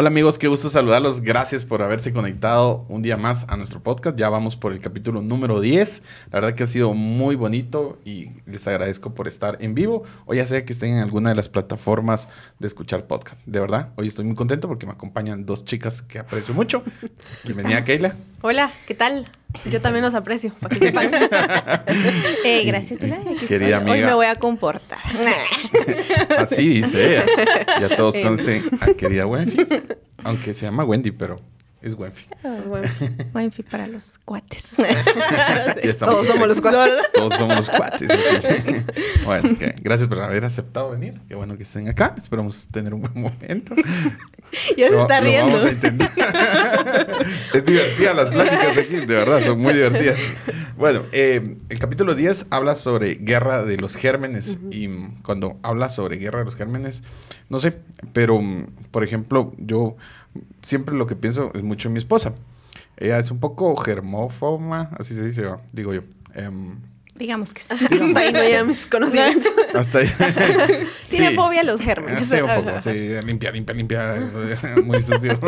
Hola amigos, qué gusto saludarlos. Gracias por haberse conectado un día más a nuestro podcast. Ya vamos por el capítulo número 10. La verdad que ha sido muy bonito y les agradezco por estar en vivo o ya sea que estén en alguna de las plataformas de escuchar podcast. De verdad, hoy estoy muy contento porque me acompañan dos chicas que aprecio mucho. Bienvenida Keila. Hola, ¿qué tal? Yo también los aprecio, para que sepan. eh, gracias, Tula. Querida amiga. Hoy me voy a comportar. Así dice ella. Ya todos conocen a querida Wenfi. Aunque se llama Wendy, pero es Wenfi. Es Wenfi para los cuates. Todos somos los cuates. Todos somos los cuates. bueno, okay. gracias por haber aceptado venir. Qué bueno que estén acá. Esperamos tener un buen momento. Ya se está riendo. Vamos a es divertida las pláticas aquí, de verdad, son muy divertidas. Bueno, eh, el capítulo 10 habla sobre guerra de los gérmenes. Y cuando habla sobre guerra de los gérmenes, no sé, pero por ejemplo, yo siempre lo que pienso es mucho en mi esposa. Ella es un poco germófoba, así se dice, digo yo. Um, Digamos que sí. Digamos. Hasta ahí no hay mis conocimientos. Hasta ahí. Tiene fobia a los gérmenes. Sí, un poco. Sí, limpia, limpia, limpia. Muy sucio.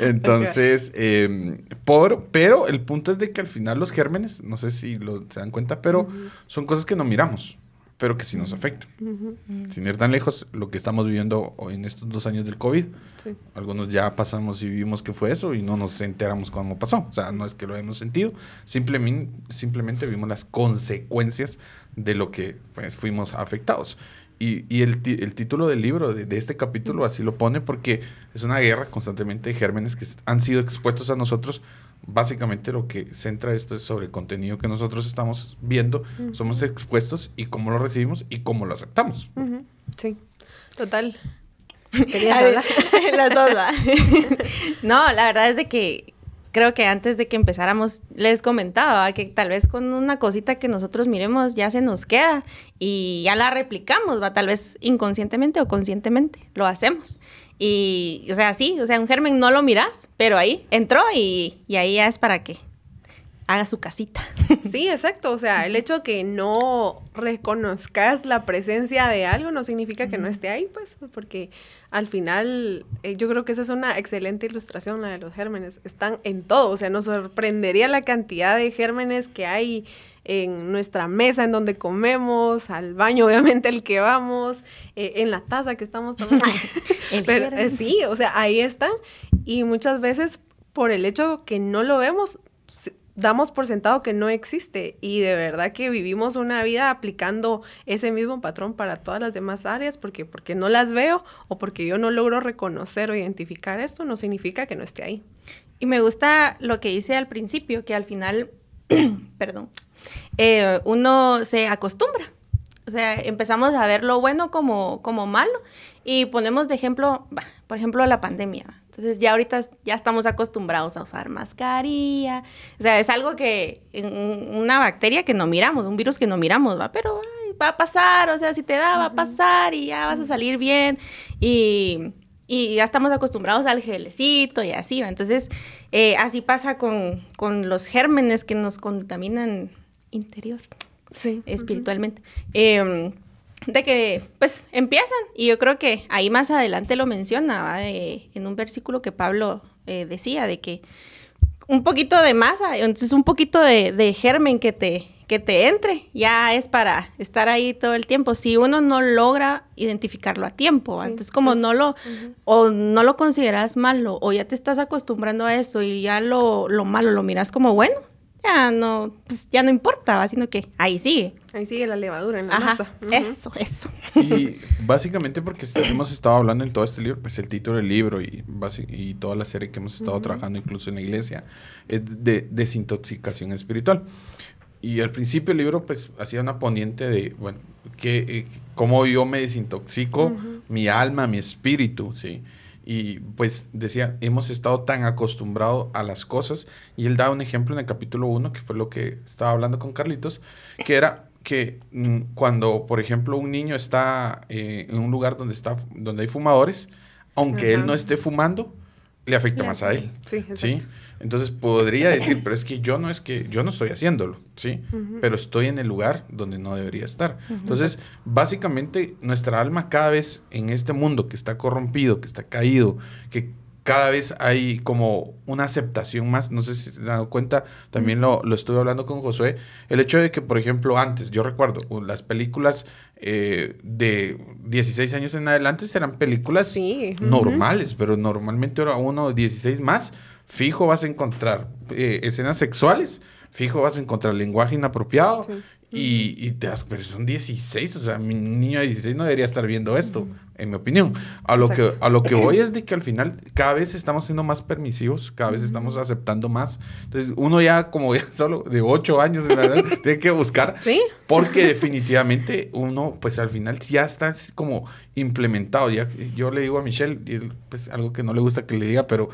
Entonces, eh, por, pero el punto es de que al final los gérmenes, no sé si lo, se dan cuenta, pero uh -huh. son cosas que no miramos pero que sí nos afectan. Uh -huh. Sin ir tan lejos, lo que estamos viviendo en estos dos años del COVID, sí. algunos ya pasamos y vivimos que fue eso y no nos enteramos cómo pasó. O sea, no es que lo hemos sentido, simplemente, simplemente vimos las consecuencias de lo que pues, fuimos afectados. Y, y el, el, título del libro, de, de, este capítulo, así lo pone porque es una guerra constantemente de gérmenes que han sido expuestos a nosotros básicamente lo que centra esto es sobre el contenido que nosotros estamos viendo, uh -huh. somos expuestos y cómo lo recibimos y cómo lo aceptamos. Uh -huh. Sí, total. ¿Querías hablar? Las dos. no, la verdad es de que creo que antes de que empezáramos les comentaba que tal vez con una cosita que nosotros miremos ya se nos queda y ya la replicamos, va tal vez inconscientemente o conscientemente lo hacemos. Y, o sea, sí, o sea, un germen no lo miras, pero ahí entró y, y ahí ya es para que haga su casita. Sí, exacto. O sea, el hecho que no reconozcas la presencia de algo no significa que no esté ahí, pues, porque al final eh, yo creo que esa es una excelente ilustración, la de los gérmenes. Están en todo. O sea, nos sorprendería la cantidad de gérmenes que hay en nuestra mesa en donde comemos, al baño obviamente el que vamos, eh, en la taza que estamos tomando. Pero eh, sí, o sea, ahí están y muchas veces por el hecho que no lo vemos, damos por sentado que no existe y de verdad que vivimos una vida aplicando ese mismo patrón para todas las demás áreas porque porque no las veo o porque yo no logro reconocer o identificar esto no significa que no esté ahí. Y me gusta lo que hice al principio, que al final, perdón, eh, uno se acostumbra. O sea, empezamos a ver lo bueno como, como malo y ponemos de ejemplo, por ejemplo, la pandemia. Entonces ya ahorita ya estamos acostumbrados a usar mascarilla. O sea, es algo que, una bacteria que no miramos, un virus que no miramos, va, pero ay, va a pasar, o sea, si te da, va a pasar y ya vas a salir bien. Y, y ya estamos acostumbrados al gelecito y así, ¿va? Entonces, eh, así pasa con, con los gérmenes que nos contaminan interior, sí. espiritualmente. Uh -huh. eh, de que pues empiezan y yo creo que ahí más adelante lo menciona eh, en un versículo que Pablo eh, decía de que un poquito de masa, entonces un poquito de, de, germen que te, que te entre, ya es para estar ahí todo el tiempo. Si uno no logra identificarlo a tiempo, sí, entonces como pues, no lo, uh -huh. o no lo consideras malo, o ya te estás acostumbrando a eso y ya lo, lo malo lo miras como bueno, ya no, pues ya no importa, sino que ahí sigue. Ahí sigue la levadura en la Ajá, masa. Uh -huh. Eso, eso. Y básicamente porque hemos estado hablando en todo este libro, pues el título del libro y, y toda la serie que hemos estado uh -huh. trabajando incluso en la iglesia, es de desintoxicación espiritual. Y al principio el libro pues hacía una poniente de, bueno, que, eh, cómo yo me desintoxico uh -huh. mi alma, mi espíritu, ¿sí? Y pues decía, hemos estado tan acostumbrados a las cosas. Y él da un ejemplo en el capítulo 1, que fue lo que estaba hablando con Carlitos, que era que mm, cuando, por ejemplo, un niño está eh, en un lugar donde, está, donde hay fumadores, aunque Ajá. él no esté fumando, le afecta más a él. Sí, ¿sí? Entonces podría decir, pero es que yo no es que yo no estoy haciéndolo, ¿sí? Uh -huh. Pero estoy en el lugar donde no debería estar. Uh -huh. Entonces, básicamente nuestra alma cada vez en este mundo que está corrompido, que está caído, que cada vez hay como una aceptación más, no sé si te has dado cuenta, también lo, lo estuve hablando con Josué, el hecho de que, por ejemplo, antes, yo recuerdo, las películas eh, de 16 años en adelante eran películas Sí, normales, pero normalmente ahora uno de 16 más, fijo vas a encontrar eh, escenas sexuales, fijo vas a encontrar lenguaje inapropiado. Sí. Y, y te das, pero son 16, o sea, mi niño de 16 no debería estar viendo esto, en mi opinión. A lo, que, a lo que voy es de que al final cada vez estamos siendo más permisivos, cada vez estamos aceptando más. Entonces, uno ya como ya solo de 8 años en adelante, tiene que buscar Sí. porque definitivamente uno, pues al final ya está como implementado. Ya, yo le digo a Michelle, y él, pues algo que no le gusta que le diga, pero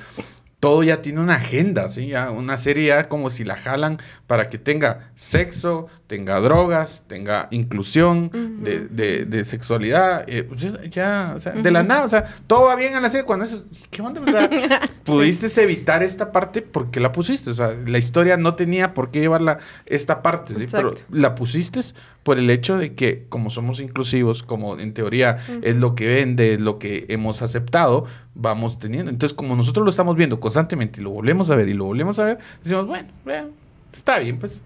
todo ya tiene una agenda, ¿sí? Ya una serie ya como si la jalan para que tenga sexo, tenga drogas, tenga inclusión de, de- de sexualidad. eh, pues ya, o sea, de la nada, o sea, todo va bien en la serie cuando eso, ¿qué onda? O sea, pudiste evitar esta parte porque la pusiste, o sea, la historia no tenía por qué llevarla esta parte, ¿sí? Pero la pusiste por el hecho de que como somos inclusivos, como en teoría es lo que vende, es lo que hemos aceptado, vamos teniendo. Entonces, como nosotros lo estamos viendo constantemente y lo volvemos a ver y lo volvemos a ver, decimos, bueno, bueno, está bien, pues.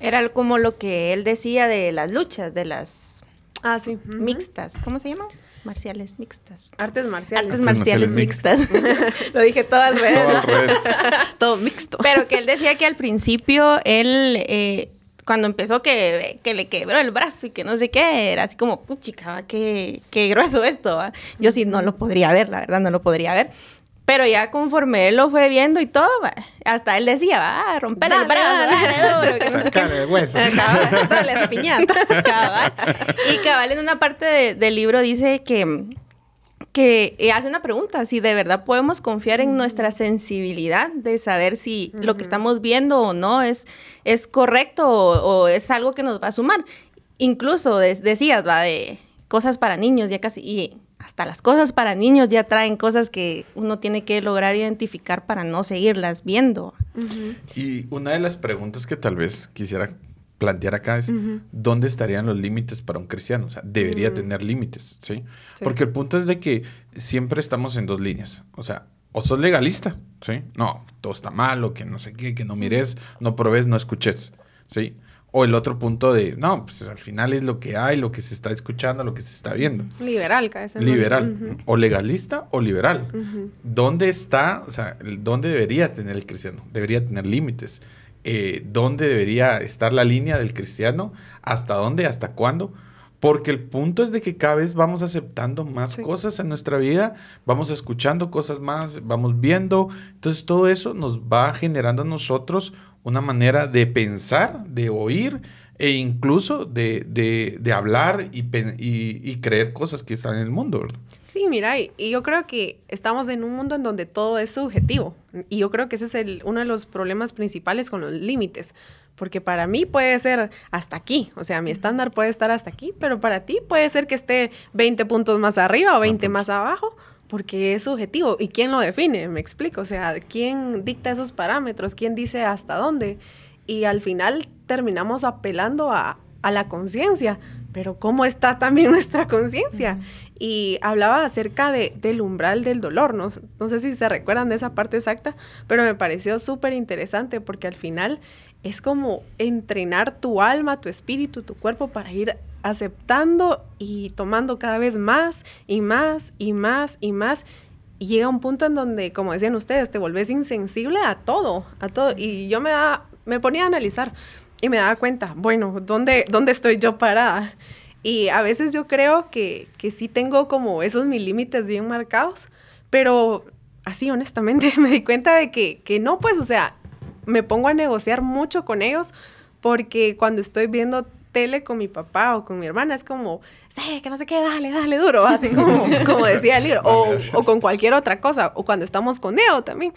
Era como lo que él decía de las luchas, de las Ah, sí. mixtas. ¿Cómo se llaman? Marciales mixtas. Artes marciales. Artes Artes marciales marciales mixtas. lo dije todo al revés. Todo al revés. Todo mixto. Pero que él decía que al principio él, eh, cuando empezó que, que le quebró el brazo y que no sé qué, era así como, puchica, qué, qué grueso esto. ¿va?". Yo sí no lo podría ver, la verdad, no lo podría ver. Pero ya conforme él lo fue viendo y todo, va, hasta él decía, va, romper el brazo, dale. dale duro, que no sé qué. El hueso. Cabal. Dale esa piñata. Cabal. Y Cabal en una parte de- del libro dice que, que eh, hace una pregunta, si de verdad podemos confiar en nuestra sensibilidad de saber si lo que estamos viendo o no es, es correcto o, o es algo que nos va a sumar. Incluso de- decías, va, de cosas para niños, ya casi, y hasta las cosas para niños ya traen cosas que uno tiene que lograr identificar para no seguirlas viendo. Y una de las preguntas que tal vez quisiera plantear acá es, ¿dónde estarían los límites para un cristiano? O sea, debería tener límites, ¿sí? Sí. Porque el punto es de que siempre estamos en dos líneas. O sea, o sos legalista, ¿sí? No, todo está mal, o que no sé qué, que no mires, no probes, no escuches, ¿sí? O el otro punto de, no, pues al final es lo que hay, lo que se está escuchando, lo que se está viendo. Liberal, cabeza. Liberal, Ujú. o legalista o liberal. ¿Dónde está, o sea, dónde debería tener el cristiano? Debería tener límites. Eh, ¿Dónde debería estar la línea del cristiano? ¿Hasta dónde? ¿Hasta cuándo? Porque el punto es de que cada vez vamos aceptando más Sí. cosas en nuestra vida, vamos escuchando cosas más, vamos viendo. Entonces todo eso nos va generando a nosotros una manera de pensar, de oír e incluso de, de- de hablar y, y- y creer cosas que están en el mundo, ¿verdad? Sí, mira, y, y yo creo que estamos en un mundo en donde todo es subjetivo. Y yo creo que ese es el, uno de los problemas principales con los límites. Porque para mí puede ser hasta aquí. O sea, mi estándar puede estar hasta aquí, pero para ti puede ser que esté 20 puntos más arriba o 20 más abajo, porque es subjetivo. ¿Y quién lo define? Me explico. O sea, ¿quién dicta esos parámetros? ¿Quién dice hasta dónde? Y al final terminamos apelando a, a la conciencia. Pero ¿cómo está también nuestra conciencia? Y hablaba acerca de, del umbral del dolor. No, no sé si se recuerdan de esa parte exacta, pero me pareció súper interesante porque al final es como entrenar tu alma, tu espíritu, tu cuerpo para ir aceptando y tomando cada vez más y más y más y más. Y llega un punto en donde, como decían ustedes, te volvés insensible a todo, a todo. Y yo me, me ponía a analizar y me daba cuenta, bueno, ¿dónde, dónde estoy yo parada? Y a veces yo creo que, que sí tengo como esos mis límites bien marcados, pero así honestamente me di cuenta de que, que no, pues, o sea, me pongo a negociar mucho con ellos porque cuando estoy viendo tele con mi papá o con mi hermana es como, sí, que no sé qué, dale, dale duro, así como, como decía el libro, o, o con cualquier otra cosa, o cuando estamos con Neo también.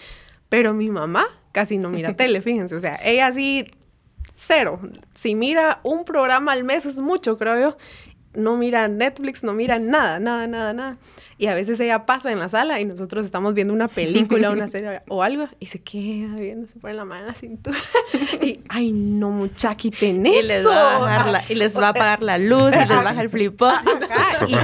Pero mi mamá casi no mira tele, fíjense, o sea, ella sí cero. Si mira un programa al mes es mucho, creo yo. No mira Netflix, no mira nada, nada, nada, nada. Y a veces ella pasa en la sala y nosotros estamos viendo una película, una serie o algo y se queda viendo, se pone la mano en la cintura y, ay, no, mucha, quiten Y eso. les, va a bajar la, y les va a apagar la luz y les baja el flipón. Y-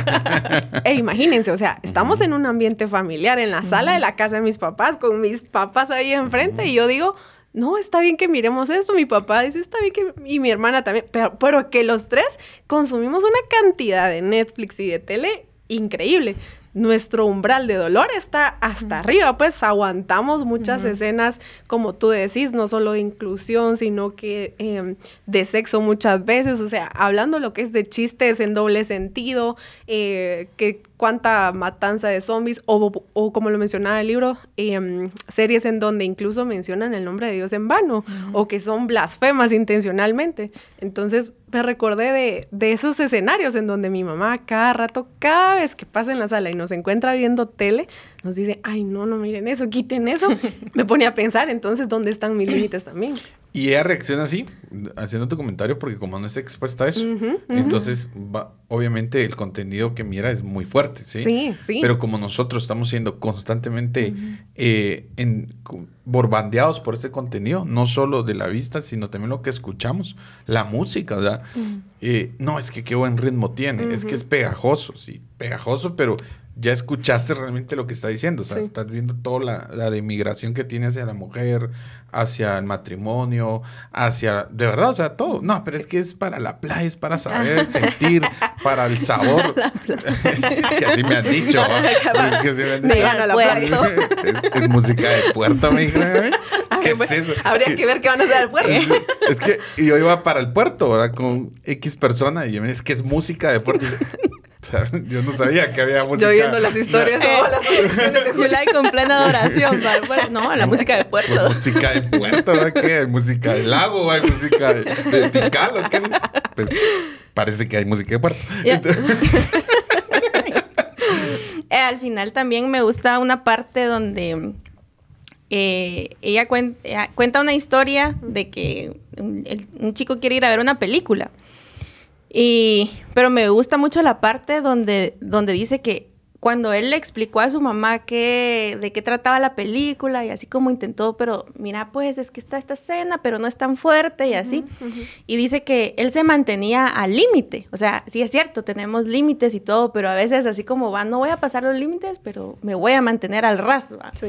e imagínense, o sea, estamos en un ambiente familiar, en la sala de la casa de mis papás, con mis papás ahí enfrente, y yo digo, no, está bien que miremos esto. Mi papá dice, está bien que... Y mi hermana también. Pero, pero que los tres consumimos una cantidad de Netflix y de tele increíble. Nuestro umbral de dolor está hasta arriba, pues aguantamos muchas escenas, como tú decís, no solo de inclusión, sino que em, de sexo muchas veces, o sea, hablando lo que es de chistes en doble sentido, eh, que cuánta matanza de zombies, o, o como lo mencionaba el libro, em, series en donde incluso mencionan el nombre de Dios en vano, o que son blasfemas intencionalmente. Entonces me recordé de, de esos escenarios en donde mi mamá cada rato, cada vez que pasa en la sala y nos encuentra viendo tele, nos dice, ay, no, no miren eso, quiten eso. me pone a pensar, entonces, ¿dónde están mis límites también? Y ella reacciona así, haciendo tu comentario, porque como no está expuesta a eso, entonces va- obviamente el contenido que mira es muy fuerte, ¿sí? Sí, sí. Pero como nosotros estamos siendo constantemente eh, en- borbandeados por este contenido, no solo de la vista, sino también lo que escuchamos, la música, ¿verdad? Eh, no, es que qué buen ritmo tiene, es que es pegajoso, sí, pegajoso, pero ya escuchaste realmente lo que está diciendo, o sea, Sí. estás viendo toda la, la de migración que tiene hacia la mujer, hacia el matrimonio, hacia, de verdad, o sea, todo. No, pero es que es para la playa, es para saber, sentir, para el sabor. Es que así me han dicho. ¿va? Es que así me han dicho. A la Puerto. Es, es música de puerto, me dijeron. ¿Qué es eso? Es Habría que, ver qué van a hacer al puerto. es que yo iba para el puerto, ¿verdad? Con X persona y yo me es que es música de puerto. Yo, o sea, yo no sabía que había música. Yo viendo las historias o las producciones de July con plena adoración. No, la música de Pues puerto. música de puerto, ¿verdad? ¿Qué? ¿Hay música del lago? ¿Hay música de, de Tikal? ¿o qué? Pues parece que hay música de puerto. Entonces- Eh, al final también me gusta una parte donde eh, ella, cuen- ella cuenta una historia de que un, el- un chico quiere ir a ver una película. Y, pero me gusta mucho la parte donde, donde dice que cuando él le explicó a su mamá que, de qué trataba la película y así como intentó, pero mira, pues es que está esta escena, pero no es tan fuerte y así. Y dice que él se mantenía al límite. O sea, sí es cierto, tenemos límites y todo, pero a veces así como va, no voy a pasar los límites, pero me voy a mantener al ras. Sí.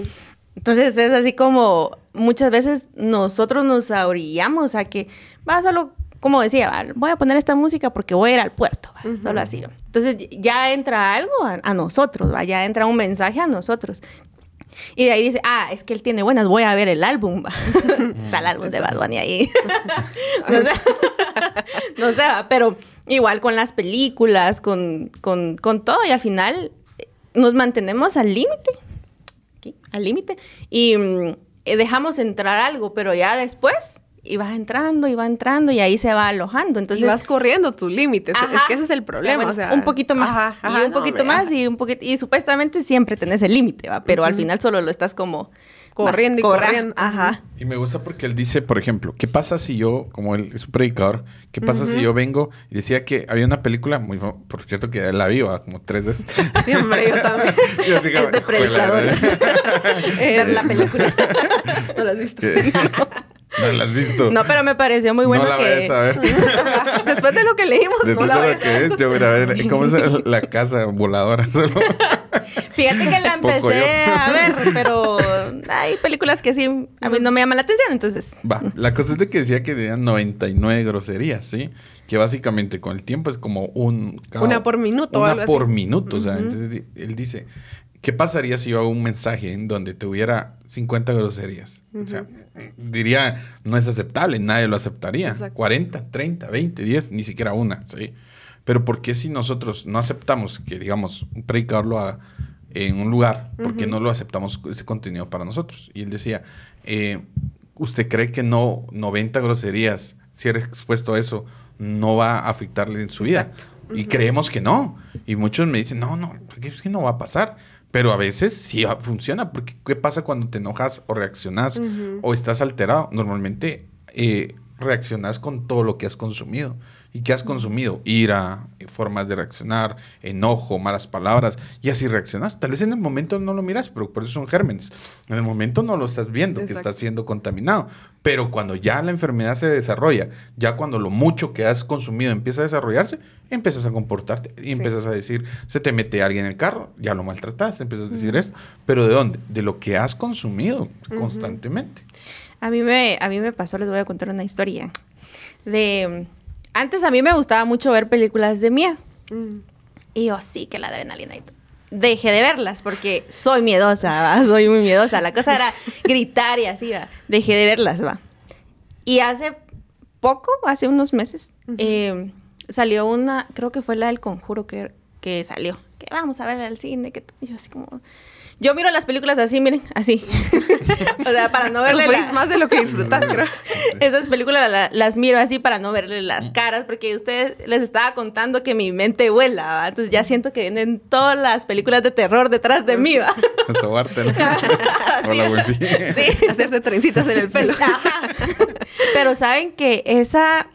Entonces es así como muchas veces nosotros nos ahorillamos a que va solo, como decía, va, voy a poner esta música porque voy a ir al puerto, solo así. va. Entonces ya entra algo a, a nosotros, va, ya entra un mensaje a nosotros. Y de ahí dice, ah, es que él tiene buenas, voy a ver el álbum. va. Está el álbum de Bad Bunny ahí. no sé, no sé, va, pero igual con las películas, con, con, con todo, y al final eh, nos mantenemos al límite al límite, y mm, eh, dejamos entrar algo, pero ya después y va entrando y va entrando y ahí se va alojando. Entonces, y vas corriendo tus límites. Es que ese es el problema. bueno, o sea, un poquito más Ajá, ajá, y un no, poquito hombre, más y un poquito y supuestamente siempre tenés el límite, va, pero al final solo lo estás como Corriendo y corra- corriendo. Ajá. Y me gusta porque él dice, por ejemplo, ¿qué pasa si yo, como él es un predicador, qué pasa si yo vengo y decía que había una película, muy por cierto que la vi ¿va? como tres veces. Sí, hombre, yo también. Yo como, Es de predicadores. Ver la película. ¿No lo has visto? No la has visto. No, pero me pareció muy bueno no la que vayas a ver. Después de lo que leímos, Después no la de lo vayas a que ver. es, yo voy a ver cómo es la casa voladora. Solo. Fíjate que la empecé a ver, pero hay películas que sí a mí no me llaman la atención, entonces. Va, la cosa es de que decía que tenían 99 groserías, ¿sí? Que básicamente con el tiempo es como un... cada- Una por minuto o Una así. por minuto, o sea, entonces él dice, ¿qué pasaría si yo hago un mensaje en donde tuviera 50 groserías? O sea, diría, no es aceptable, nadie lo aceptaría. Exacto. 40, 30, 20, 10, ni siquiera una, ¿sí? Pero ¿por qué si nosotros no aceptamos que, digamos, un predicador lo haga en un lugar, por qué no lo aceptamos ese contenido para nosotros? Y él decía, eh, ¿usted cree que no 90 groserías, si eres expuesto a eso, no va a afectarle en su vida? Exacto. Y creemos que no. Y muchos me dicen, no, no, es que no va a pasar. Pero a veces sí funciona, porque ¿qué pasa cuando te enojas o reaccionas o estás alterado? Normalmente eh, reaccionas con todo lo que has consumido. ¿Y qué has consumido? Ira, eh, formas de reaccionar, enojo, malas palabras, y así reaccionas. Tal vez en el momento no lo miras, pero por eso son gérmenes. En el momento no lo estás viendo, que está siendo contaminado. Pero cuando ya la enfermedad se desarrolla, ya cuando lo mucho que has consumido empieza a desarrollarse, empiezas a comportarte y empiezas a decir, se te mete alguien en el carro, ya lo maltratas, empiezas a decir esto. Pero ¿de dónde? De lo que has consumido constantemente. A mí, me, a mí me pasó, les voy a contar una historia de antes a mí me gustaba mucho ver películas de miedo. Mm. Y yo, sí, que la adrenalina y todo. Dejé de verlas porque soy miedosa, soy muy miedosa. La cosa era gritar y así, ¿va? Dejé de verlas, va. Y hace poco, hace unos meses, em, salió una, creo que fue la del conjuro que, que salió. Que vamos a ver al cine, que yo así como yo miro las películas así, miren, así. o sea, para no verle más de lo que disfrutas, creo. Esas películas las miro así para no verle las caras, porque ustedes les estaba contando que mi mente vuela, entonces ya siento que vienen todas las películas de terror detrás de mí, ¿va? Hola, Sí. Hacerte trencitas en el pelo. Pero saben que esa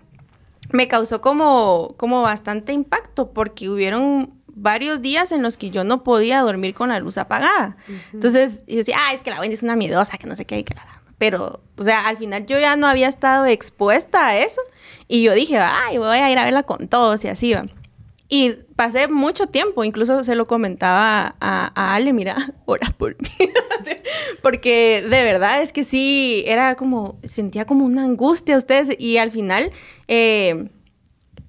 me causó como, como bastante impacto, porque hubieron varios días en los que yo no podía dormir con la luz apagada. Entonces, y decía, ah, es que la Wendy es una miedosa, que no sé qué, que la... Pero, o sea, al final yo ya no había estado expuesta a eso. Y yo dije, ay, voy a ir a verla con todos y así va. Y pasé mucho tiempo, incluso se lo comentaba a, Ale, mira, ora por mí. Porque de verdad es que sí, era como, sentía como una angustia a ustedes y al final... Eh,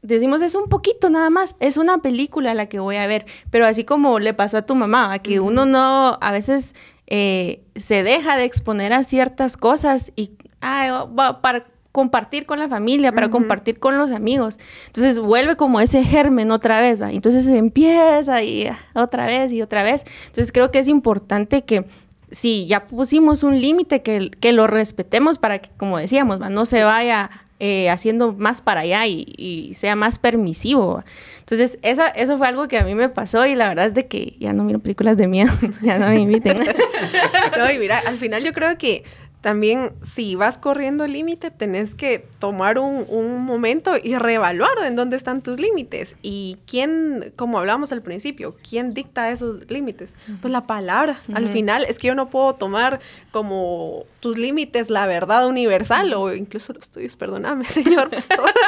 decimos es un poquito nada más, es una película la que voy a ver, pero así como le pasó a tu mamá, que uno no, a veces eh, se deja de exponer a ciertas cosas y para compartir con la familia, para compartir con los amigos. Entonces vuelve como ese germen otra vez, ¿va? Entonces empieza y ah, otra vez y otra vez. Entonces creo que es importante que si ya pusimos un límite, que, que lo respetemos para que, como decíamos, ¿va? no se vaya eh, haciendo más para allá y, sea más permisivo. Entonces, esa, eso fue algo que a mí me pasó y la verdad es de que ya no miro películas de miedo, ya no me inviten. no, y mira, al final yo creo que también si vas corriendo el límite, tenés que tomar un, un, momento y reevaluar en dónde están tus límites. Y quién, como hablábamos al principio, quién dicta esos límites. Pues la palabra. Al final es que yo no puedo tomar como tus límites la verdad universal o incluso los tuyos, perdóname, señor pastor.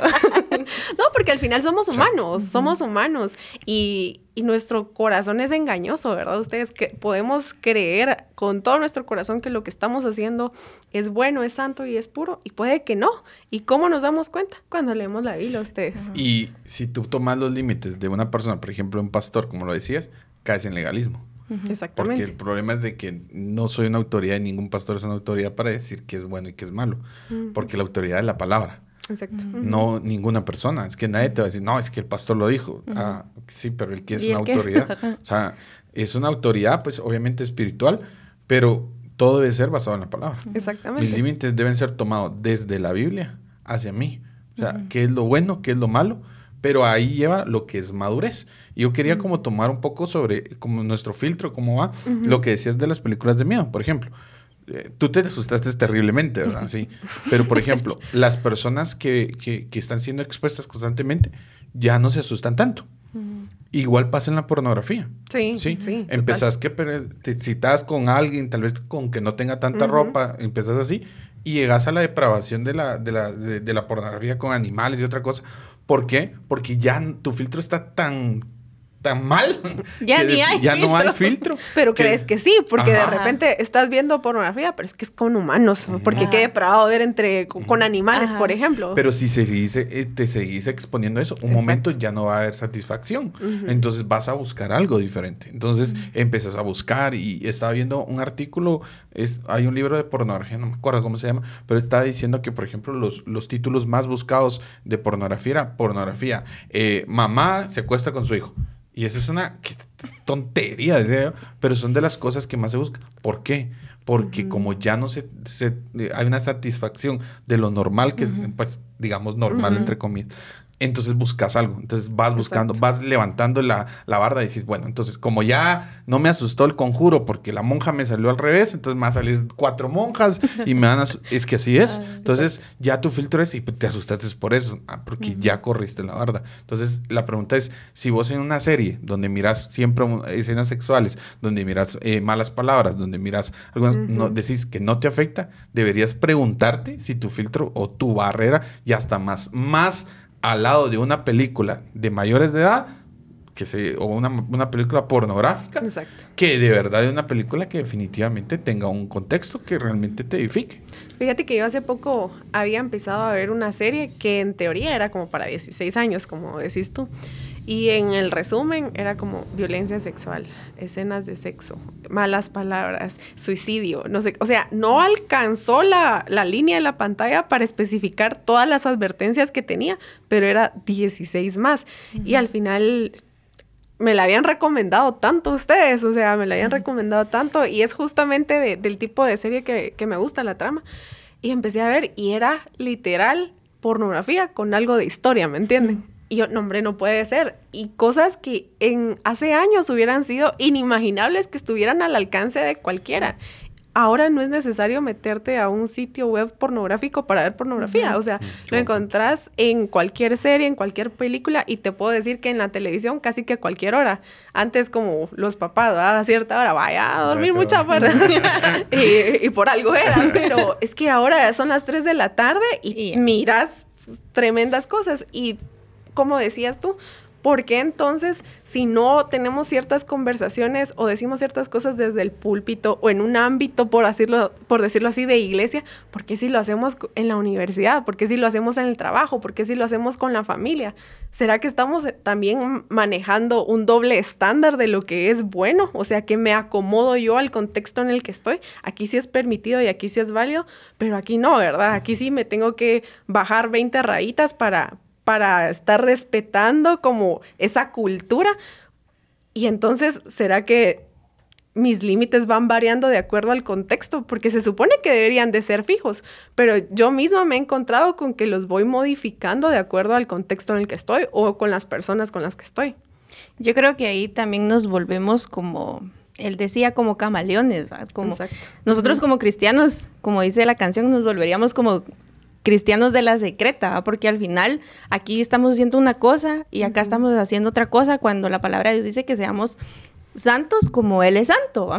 no, porque al final somos humanos, somos humanos y, y nuestro corazón es engañoso, ¿verdad? Ustedes que podemos creer con todo nuestro corazón que lo que estamos haciendo es bueno, es santo y es puro, y puede que no. ¿Y cómo nos damos cuenta? Cuando leemos la Biblia, ustedes. Y si tú tomas los límites de una persona, por ejemplo, un pastor, como lo decías, caes en legalismo. Exactamente. Porque el problema es de que no soy una autoridad y ningún pastor es una autoridad para decir qué es bueno y qué es malo. Porque la autoridad es la palabra. Exacto. No ninguna persona. Es que nadie te va a decir, no, es que el pastor lo dijo. Ah, sí, pero el que es una autoridad. o sea, es una autoridad, pues obviamente espiritual, pero todo debe ser basado en la palabra. Exactamente. Mis límites deben ser tomados desde la Biblia hacia mí. O sea, qué es lo bueno, qué es lo malo, pero ahí lleva lo que es madurez. Y yo quería como tomar un poco sobre como nuestro filtro, cómo va, lo que decías de las películas de miedo, por ejemplo. Eh, tú te asustaste terriblemente, ¿verdad? Sí. Pero, por ejemplo, las personas que, que, que, están siendo expuestas constantemente ya no se asustan tanto. Igual pasa en la pornografía. Sí, sí. sí Empezás que te citas con alguien, tal vez con que no tenga tanta ropa, empezás así, y llegas a la depravación de la, de la, de la pornografía con animales y otra cosa. ¿Por qué? Porque ya tu filtro está tan tan mal. Ya ni hay Ya no hay filtro. Pero crees que sí, porque de repente estás viendo pornografía, pero es que es con humanos. Porque qué depravado ver entre, con, animales, por ejemplo. Pero si seguís, eh, te seguís exponiendo eso, un momento ya no va a haber satisfacción. Entonces vas a buscar algo diferente. Entonces empiezas a buscar y estaba viendo un artículo, es, hay un libro de pornografía, no me acuerdo cómo se llama, pero estaba diciendo que, por ejemplo, los, los títulos más buscados de pornografía era pornografía. Eh, mamá se acuesta con su hijo. Y eso es una tontería, pero son de las cosas que más se buscan. ¿Por qué? Porque como ya no se, hay una satisfacción de lo normal, que es, pues, digamos, normal, entre comillas, entonces buscas algo. Entonces vas buscando, vas levantando la, la, barda y dices, bueno, entonces como ya no me asustó el conjuro porque la monja me salió al revés, entonces me van a salir cuatro monjas y me van a... Es que así es. Ah, entonces ya tu filtro es y te asustaste por eso, ah, porque ya corriste la barda. Entonces la pregunta es, si vos en una serie donde miras siempre escenas sexuales, donde miras eh, malas palabras, donde miras algunas, no, decís que no te afecta, deberías preguntarte si tu filtro o tu barrera ya está más, más al lado de una película de mayores de edad que se, o una, película pornográfica que de verdad es una película que definitivamente tenga un contexto que realmente te edifique. Fíjate que yo hace poco había empezado a ver una serie que en teoría era como para 16 años, como decís tú. Y en el resumen era como violencia sexual, escenas de sexo, malas palabras, suicidio, no sé, o sea, no alcanzó la, línea de la pantalla para especificar todas las advertencias que tenía, pero era 16 más. Y al final me la habían recomendado tanto ustedes, o sea, me la habían recomendado tanto y es justamente del tipo de serie que, que me gusta la trama. Y empecé a ver y era literal pornografía con algo de historia, ¿me entienden? Y yo, no, hombre, no puede ser. Y cosas que en hace años hubieran sido inimaginables que estuvieran al alcance de cualquiera. Ahora no es necesario meterte a un sitio web pornográfico para ver pornografía. O sea, mm, lo encontrás en cualquier serie, en cualquier película, y te puedo decir que en la televisión casi que a cualquier hora. Antes, como los papás, a cierta hora, vaya a dormir mucha fuerza. y, y, por algo era. Pero es que ahora son las 3 de la tarde y miras tremendas cosas. Y como decías tú, ¿por qué entonces si no tenemos ciertas conversaciones o decimos ciertas cosas desde el púlpito o en un ámbito, por decirlo, por decirlo así, de iglesia, ¿por qué si lo hacemos en la universidad? ¿Por qué si lo hacemos en el trabajo? ¿Por qué si lo hacemos con la familia? ¿Será que estamos también manejando un doble estándar de lo que es bueno? O sea, que me acomodo yo al contexto en el que estoy. Aquí sí es permitido y aquí sí es válido, pero aquí no, ¿verdad? Aquí sí me tengo que bajar 20 rayitas para para estar respetando como esa cultura. Y entonces, ¿será que mis límites van variando de acuerdo al contexto? Porque se supone que deberían de ser fijos, pero yo misma me he encontrado con que los voy modificando de acuerdo al contexto en el que estoy o con las personas con las que estoy. Yo creo que ahí también nos volvemos como él decía como camaleones, Como nosotros como cristianos, como dice la canción, nos volveríamos como cristianos de la secreta, porque al final aquí estamos haciendo una cosa y acá estamos haciendo otra cosa cuando la palabra de Dios dice que seamos santos como Él es santo.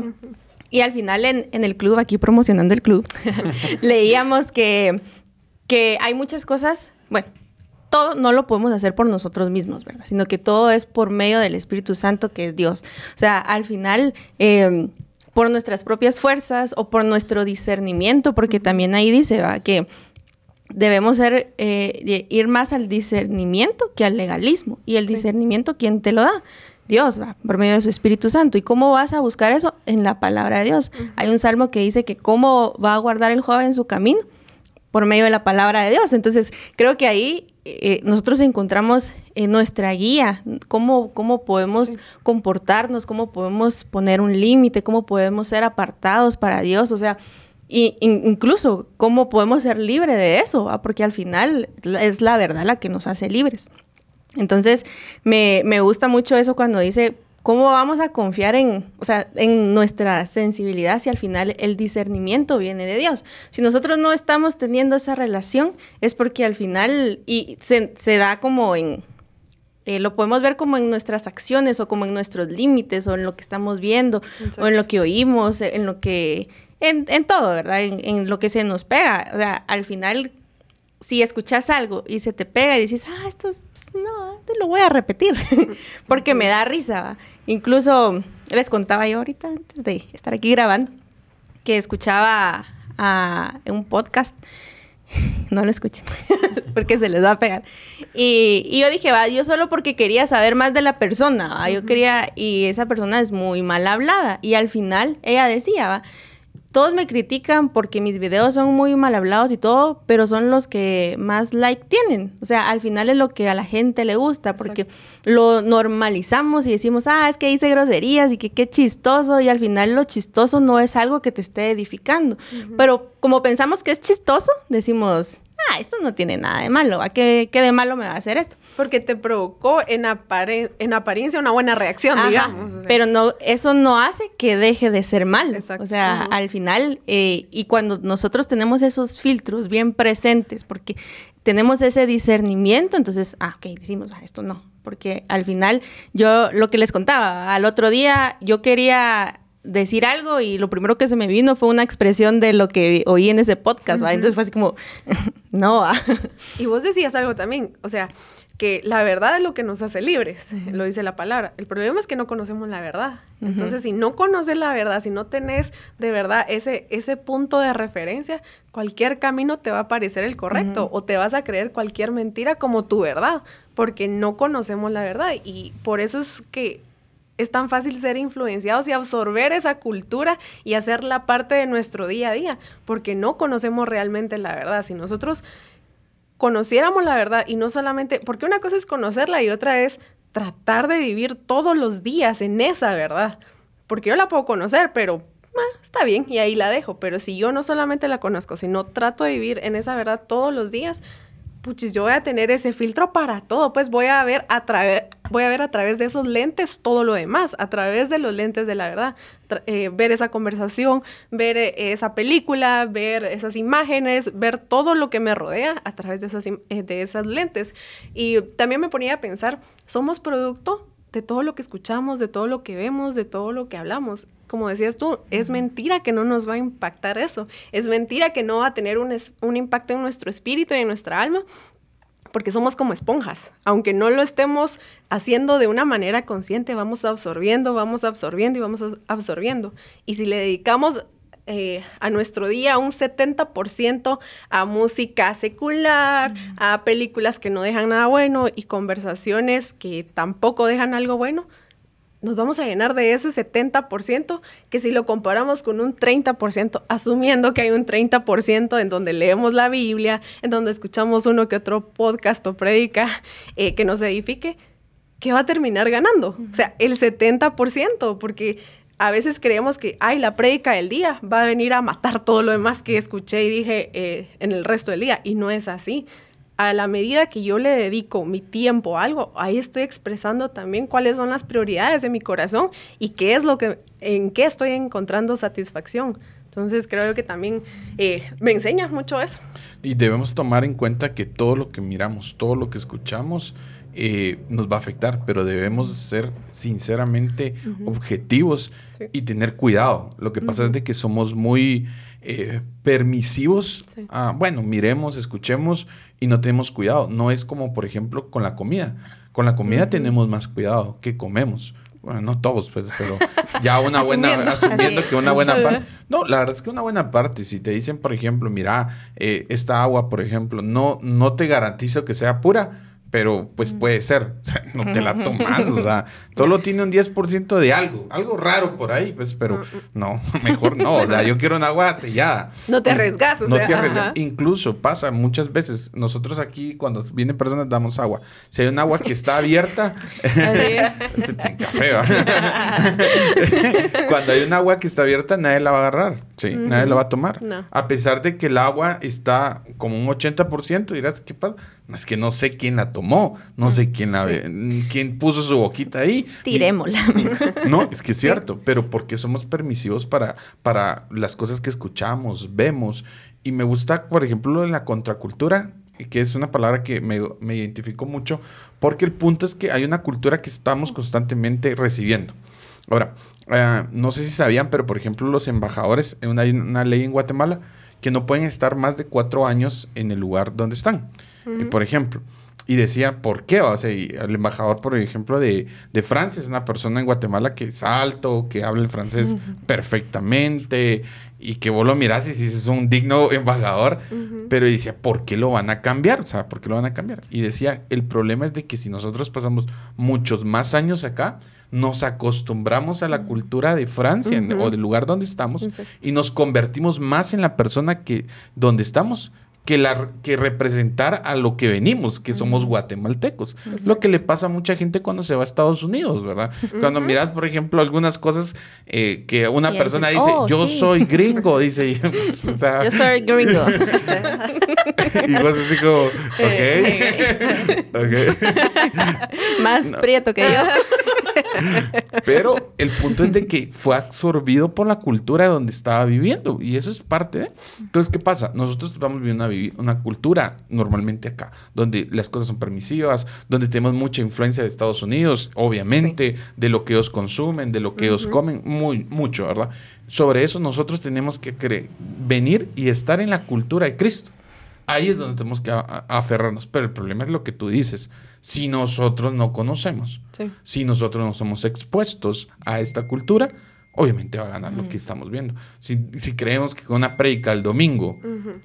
Y al final en, el club, aquí promocionando el club, leíamos que, que hay muchas cosas, bueno, todo no lo podemos hacer por nosotros mismos, ¿verdad? Sino que todo es por medio del Espíritu Santo que es Dios. O sea, al final... Em, por nuestras propias fuerzas o por nuestro discernimiento, porque también ahí dice ¿va? que debemos ser, eh, ir más al discernimiento que al legalismo. Y el discernimiento, ¿quién te lo da? Dios va, por medio de su Espíritu Santo. ¿Y cómo vas a buscar eso? En la palabra de Dios. Hay un salmo que dice que cómo va a guardar el joven su camino por medio de la palabra de Dios. Entonces, creo que ahí eh, nosotros encontramos en nuestra guía cómo, cómo podemos comportarnos, cómo podemos poner un límite, cómo podemos ser apartados para Dios. O sea, y incluso cómo podemos ser libres de eso, porque al final es la verdad la que nos hace libres. Entonces, me, gusta mucho eso cuando dice, ¿cómo vamos a confiar en, o sea, en nuestra sensibilidad si al final el discernimiento viene de Dios? Si nosotros no estamos teniendo esa relación, es porque al final, y se, da como en, eh, lo podemos ver como en nuestras acciones o como en nuestros límites o en lo que estamos viendo o en lo que oímos, en lo que en, en todo, ¿verdad? En, en, lo que se nos pega. O sea, al final, si escuchas algo y se te pega y dices, ah, esto es, pues, no, te lo voy a repetir, porque me da risa. Incluso les contaba yo ahorita, antes de estar aquí grabando, que escuchaba a, un podcast. No lo escuché, porque se les va a pegar. Y, y, yo dije, va, yo solo porque quería saber más de la persona, yo quería, y esa persona es muy mal hablada. Y al final ella decía, va, todos me critican porque mis videos son muy mal hablados y todo, pero son los que más like tienen. O sea, al final es lo que a la gente le gusta, porque lo normalizamos y decimos, ah, es que dice groserías y que qué chistoso, y al final lo chistoso no es algo que te esté edificando. Pero como pensamos que es chistoso, decimos, ah, esto no tiene nada de malo, ¿a qué, qué de malo me va a hacer esto? Porque te provocó en, en apariencia una buena reacción, digamos. Pero no, eso no hace que deje de ser malo. O sea, al final, eh, y cuando nosotros tenemos esos filtros bien presentes, porque tenemos ese discernimiento, entonces, ah, ok, decimos, ah, esto no. Porque al final, yo lo que les contaba, al otro día yo quería decir algo y lo primero que se me vino fue una expresión de lo que oí en ese podcast, Entonces fue así como, no. y vos decías algo también, o sea, que la verdad es lo que nos hace libres, lo dice la palabra. El problema es que no conocemos la verdad. Entonces, si no conoces la verdad, si no tenés de verdad ese, ese punto de referencia, cualquier camino te va a parecer el correcto o te vas a creer cualquier mentira como tu verdad, porque no conocemos la verdad. Y por eso es que es tan fácil ser influenciados y absorber esa cultura y hacerla parte de nuestro día a día, porque no conocemos realmente la verdad. Si nosotros conociéramos la verdad y no solamente, porque una cosa es conocerla y otra es tratar de vivir todos los días en esa verdad, porque yo la puedo conocer, pero ah, está bien y ahí la dejo, pero si yo no solamente la conozco, sino trato de vivir en esa verdad todos los días, puchis, yo voy a tener ese filtro para todo, pues voy a ver a través, voy a ver a través de esos lentes todo lo demás, a través de los lentes de la verdad, eh, ver esa conversación, ver eh, esa película, ver esas imágenes, ver todo lo que me rodea a través de esas, eh, de esas lentes. Y también me ponía a pensar, somos producto de todo lo que escuchamos, de todo lo que vemos, de todo lo que hablamos. Como decías tú, es mentira que no nos va a impactar eso. Es mentira que no va a tener un, un impacto en nuestro espíritu y en nuestra alma, porque somos como esponjas. Aunque no lo estemos haciendo de una manera consciente, vamos absorbiendo, vamos absorbiendo y vamos absorbiendo. Y si le dedicamos eh, a nuestro día un 70% a música secular, a películas que no dejan nada bueno y conversaciones que tampoco dejan algo bueno, nos vamos a llenar de ese 70% que si lo comparamos con un 30%, asumiendo que hay un 30% en donde leemos la Biblia, en donde escuchamos uno que otro podcast o predica eh, que nos edifique, ¿qué va a terminar ganando? O sea, el 70%, porque a veces creemos que, ay, la prédica del día va a venir a matar todo lo demás que escuché y dije eh, en el resto del día. Y no es así. A la medida que yo le dedico mi tiempo a algo, ahí estoy expresando también cuáles son las prioridades de mi corazón y qué es lo que, en qué estoy encontrando satisfacción. Entonces creo que también eh, me enseña mucho eso. Y debemos tomar en cuenta que todo lo que miramos, todo lo que escuchamos, eh, nos va a afectar, pero debemos ser sinceramente objetivos y tener cuidado. Lo que pasa es de que somos muy eh, permisivos. bueno, miremos, escuchemos y no tenemos cuidado. No es como, por ejemplo, con la comida. Con la comida tenemos más cuidado que comemos. Bueno, no todos, pues, pero ya una buena, asumiendo que una buena parte. No, la verdad es que una buena parte, si te dicen, por ejemplo, mira, eh, esta agua, por ejemplo, no, no te garantizo que sea pura, pero pues puede ser, no te la tomas, o sea, todo tiene un 10% de algo, algo raro por ahí, pues, pero no, mejor no, o sea, yo quiero un agua sellada. No te arriesgas, o no Te arriesgas. Incluso pasa muchas veces, nosotros aquí cuando vienen personas damos agua, si hay un agua que está abierta, café, cuando hay un agua que está abierta, nadie la va a agarrar, sí, nadie la va a tomar, a pesar de que el agua está como un 80%, dirás, ¿qué pasa? Es que no sé quién la tomó, no sé quién la quién puso su boquita ahí. Tirémosla. No, es que es cierto, pero porque somos permisivos para, para las cosas que escuchamos, vemos. Y me gusta, por ejemplo, en la contracultura, que es una palabra que me, me identificó mucho, porque el punto es que hay una cultura que estamos constantemente recibiendo. Ahora, eh, no sé si sabían, pero por ejemplo, los embajadores, hay una ley en Guatemala que no pueden estar más de cuatro años en el lugar donde están. Y por ejemplo, y decía, ¿por qué? O sea, el embajador, por ejemplo, de, Francia es una persona en Guatemala que es alto, que habla el francés perfectamente y que vos lo mirás y dices, es un digno embajador. Pero decía, ¿por qué lo van a cambiar? O sea, ¿por qué lo van a cambiar? Y decía, el problema es de que si nosotros pasamos muchos más años acá, nos acostumbramos a la cultura de Francia o del lugar donde estamos y nos convertimos más en la persona que donde estamos que, la, que representar a lo que venimos, que somos guatemaltecos. Lo que le pasa a mucha gente cuando se va a Estados Unidos, ¿verdad? Cuando miras, por ejemplo, algunas cosas eh, que una persona dice, oh, yo soy gringo, dice. o sea, yo soy gringo. y vos así como, ok. okay. Más prieto que yo. Pero el punto es de que fue absorbido por la cultura de donde estaba viviendo. Y eso es parte de... Entonces, ¿qué pasa? Nosotros vamos viviendo una, una cultura normalmente acá, donde las cosas son permisivas, donde tenemos mucha influencia de Estados Unidos, obviamente, de lo que ellos consumen, de lo que ellos comen, muy, mucho, ¿verdad? Sobre eso nosotros tenemos que venir y estar en la cultura de Cristo. Ahí es donde tenemos que aferrarnos. Pero el problema es lo que tú dices si nosotros no conocemos. Si nosotros no somos expuestos a esta cultura, obviamente va a ganar lo que estamos viendo. Si, creemos que con una predica el domingo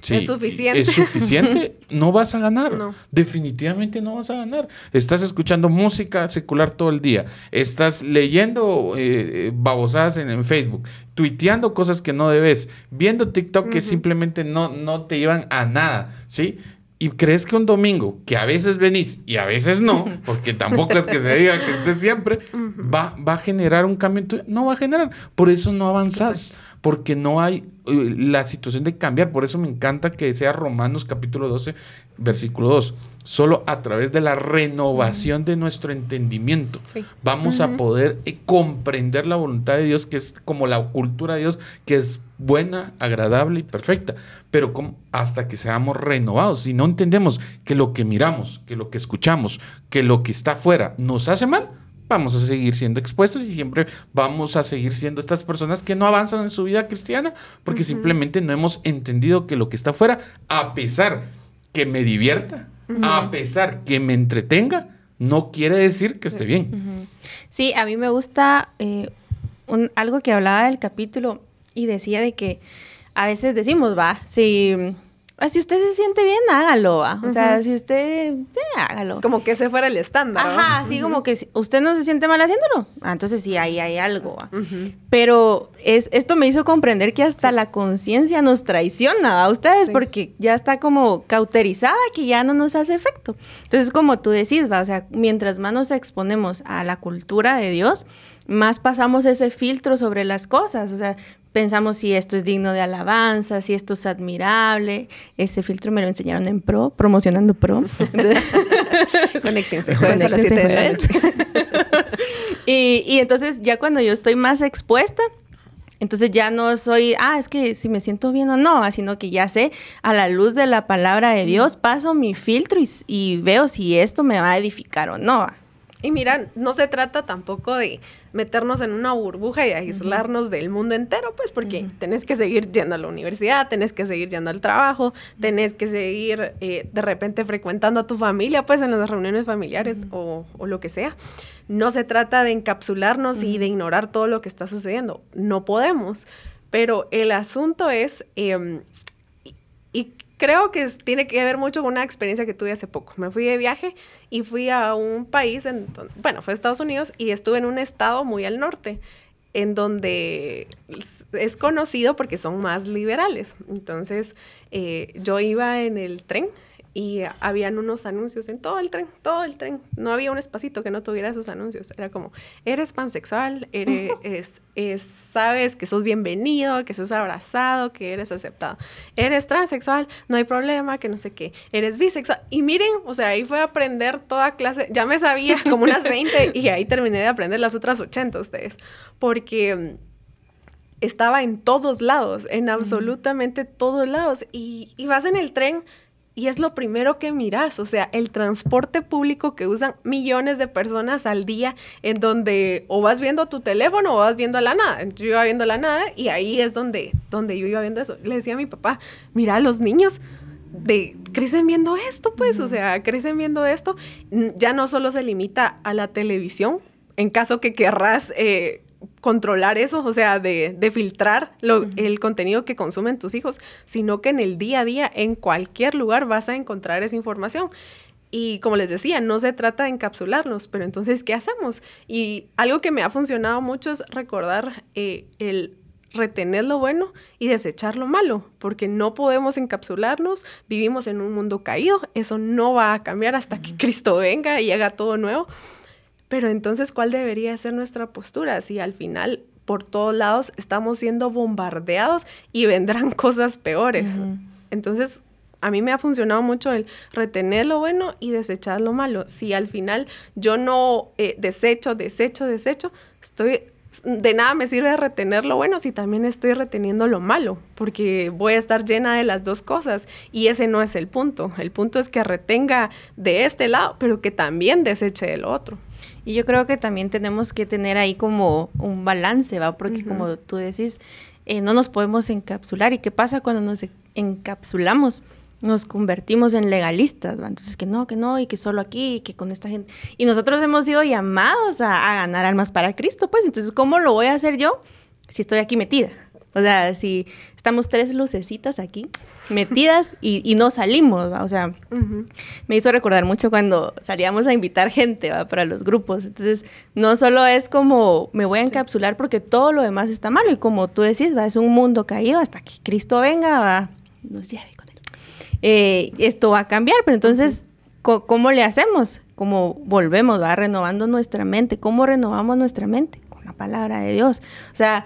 es suficiente, es suficiente no vas a ganar. Definitivamente no vas a ganar. Estás escuchando música secular todo el día. Estás leyendo eh, babosadas en, Facebook. Tuiteando cosas que no debes. Viendo TikTok que simplemente no, no te llevan a nada. ¿Sí? Y crees que un domingo, que a veces venís y a veces no, porque tampoco es que se diga que estés siempre, va, va a generar un cambio en tu No va a generar. Por eso no avanzás, porque no hay eh, la situación de cambiar. Por eso me encanta que sea Romanos capítulo 12, versículo 2. Solo a través de la renovación de nuestro entendimiento vamos a poder eh, comprender la voluntad de Dios, que es como la cultura de Dios, que es buena, agradable y perfecta. Pero hasta que seamos renovados, si no entendemos que lo que miramos, que lo que escuchamos, que lo que está afuera nos hace mal, vamos a seguir siendo expuestos y siempre vamos a seguir siendo estas personas que no avanzan en su vida cristiana porque simplemente no hemos entendido que lo que está afuera, a pesar que me divierta, a pesar que me entretenga, no quiere decir que esté bien. Sí, a mí me gusta eh, algo que hablaba del capítulo y decía de que a veces decimos, va, si si usted se siente bien, hágalo. O sea, si usted, sí, hágalo. Como que ese fuera el estándar. Ajá, así como que si usted no se siente mal haciéndolo. Ah, entonces sí, ahí hay algo. Pero es, esto me hizo comprender que hasta la conciencia nos traiciona a ustedes porque ya está como cauterizada que ya no nos hace efecto. Entonces, como tú decís, va, o sea, mientras más nos exponemos a la cultura de Dios, más pasamos ese filtro sobre las cosas. O sea, pensamos si esto es digno de alabanza, si esto es admirable. Ese filtro me lo enseñaron en Pro, promocionando Pro. Conéctense, jueves a las 7 de la noche. y, y entonces ya cuando yo estoy más expuesta, entonces ya no soy, ah, es que si me siento bien o no, sino que ya sé, a la luz de la palabra de Dios, paso mi filtro y, y veo si esto me va a edificar o no. Y mira, no se trata tampoco de meternos en una burbuja y aislarnos del mundo entero, pues porque tenés que seguir yendo a la universidad, tenés que seguir yendo al trabajo, tenés que seguir eh, de repente frecuentando a tu familia, pues en las reuniones familiares o, lo que sea. No se trata de encapsularnos y de ignorar todo lo que está sucediendo. No podemos. Pero el asunto es, y creo que tiene que ver mucho con una experiencia que tuve hace poco. Me fui de viaje y fui a un país, en, bueno, fue a Estados Unidos y estuve en un estado muy al norte, en donde es conocido porque son más liberales. Entonces, eh, yo iba en el tren y habían unos anuncios en todo el tren, todo el tren. No había un espacito que no tuviera esos anuncios. Era como, eres pansexual, eres, es, sabes que sos bienvenido, que sos abrazado, que eres aceptado. Eres transexual, no hay problema, que no sé qué. Eres bisexual. Y miren, o sea, ahí fue a aprender toda clase. Ya me sabía como unas 20 y ahí terminé de aprender las otras 80 ustedes. Porque mm, estaba en todos lados, en absolutamente todos lados. Y, y vas en el tren y es lo primero que miras, o sea, el transporte público que usan millones de personas al día, en donde o vas viendo tu teléfono o vas viendo a la nada. Yo iba viendo la nada y ahí es donde, donde yo iba viendo eso. Le decía a mi papá, mira, los niños de, crecen viendo esto, pues, o sea, crecen viendo esto. Ya no solo se limita a la televisión, en caso que querrás eh, controlar eso, o sea, de, filtrar el contenido que consumen tus hijos, sino que en el día a día, en cualquier lugar vas a encontrar esa información. Y como les decía, no se trata de encapsularnos, pero entonces, ¿qué hacemos? Y algo que me ha funcionado mucho es recordar eh, el retener lo bueno y desechar lo malo, porque no podemos encapsularnos, vivimos en un mundo caído, eso no va a cambiar hasta que Cristo venga y haga todo nuevo. Pero entonces, ¿cuál debería ser nuestra postura? Si al final por todos lados estamos siendo bombardeados y vendrán cosas peores. Entonces, a mí me ha funcionado mucho el retener lo bueno y desechar lo malo. Si al final yo no eh, desecho, desecho, desecho, estoy de nada me sirve retener lo bueno si también estoy reteniendo lo malo, porque voy a estar llena de las dos cosas y ese no es el punto. El punto es que retenga de este lado, pero que también deseche del otro. Y yo creo que también tenemos que tener ahí como un balance, ¿va? Porque como tú decís, eh, no nos podemos encapsular. ¿Y qué pasa cuando nos encapsulamos? Nos convertimos en legalistas, ¿va? Entonces, que no, que no, y que solo aquí, y que con esta gente. Y nosotros hemos sido llamados a, a ganar almas para Cristo, pues. Entonces, ¿cómo lo voy a hacer yo si estoy aquí metida? O sea, si estamos tres lucecitas aquí metidas y, no salimos, ¿va? o sea, me hizo recordar mucho cuando salíamos a invitar gente ¿va? para los grupos. Entonces, no solo es como me voy a encapsular porque todo lo demás está malo y como tú decís, ¿va? es un mundo caído hasta que Cristo venga, ¿va? nos lleve con él. Eh, esto va a cambiar, pero entonces, ¿cómo le hacemos? ¿Cómo volvemos, va renovando nuestra mente? ¿Cómo renovamos nuestra mente? Con la palabra de Dios. O sea,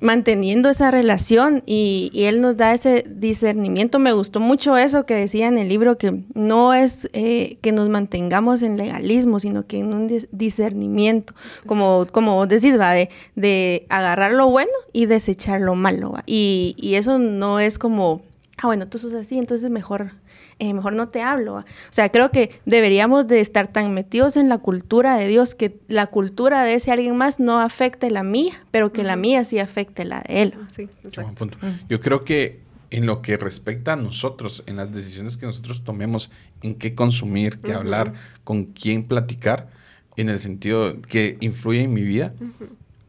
manteniendo esa relación y, Él nos da ese discernimiento. Me gustó mucho eso que decía en el libro, que no es eh, que nos mantengamos en legalismo, sino que en un discernimiento, como, como vos decís, va, de, de agarrar lo bueno y desechar lo malo. Y, y eso no es como, ah, bueno, tú sos así, entonces mejor eh, mejor no te hablo. O sea, creo que deberíamos de estar tan metidos en la cultura de Dios que la cultura de ese alguien más no afecte la mía, pero que la mía sí afecte la de él. Sí, exacto. Yo creo que en lo que respecta a nosotros, en las decisiones que nosotros tomemos, en qué consumir, qué hablar, con quién platicar, en el sentido que influye en mi vida,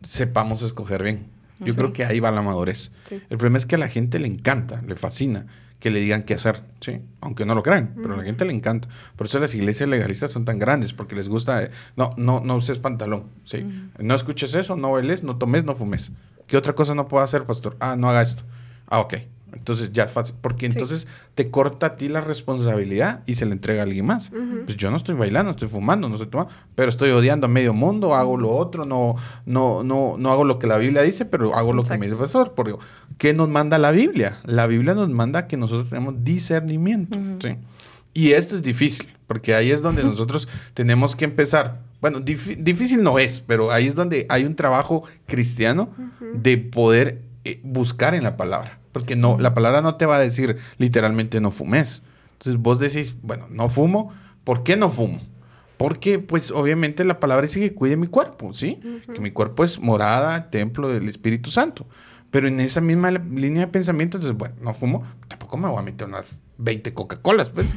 sepamos escoger bien. Yo creo que ahí va la madurez. El problema es que a la gente le encanta, le fascina que le digan qué hacer, ¿sí? Aunque no lo crean, pero a la gente le encanta. Por eso las iglesias legalistas son tan grandes, porque les gusta, eh, no, no, no uses pantalón, ¿sí? No escuches eso, no bailes, no tomes, no fumes. ¿Qué otra cosa no puedo hacer, pastor? Ah, no haga esto. Ah, ok. Entonces ya es fácil, porque entonces te corta a ti la responsabilidad y se le entrega a alguien más. Pues yo no estoy bailando, estoy fumando, no estoy tomando, pero estoy odiando a medio mundo, hago lo otro, no, no, no, no hago lo que la Biblia dice, pero hago lo que me dice el pastor. Porque, ¿Qué nos manda la Biblia? La Biblia nos manda que nosotros tenemos discernimiento. ¿sí? Y esto es difícil, porque ahí es donde nosotros tenemos que empezar. Bueno, difícil no es, pero ahí es donde hay un trabajo cristiano de poder eh, buscar en la palabra. Porque no, la palabra no te va a decir literalmente no fumes. Entonces vos decís, bueno, no fumo. ¿Por qué no fumo? Porque, pues, obviamente la palabra dice que cuide mi cuerpo, ¿sí? Que mi cuerpo es morada, templo del Espíritu Santo. Pero en esa misma línea de pensamiento, entonces, bueno, no fumo, tampoco me voy a meter unas 20 Coca-Colas, pues.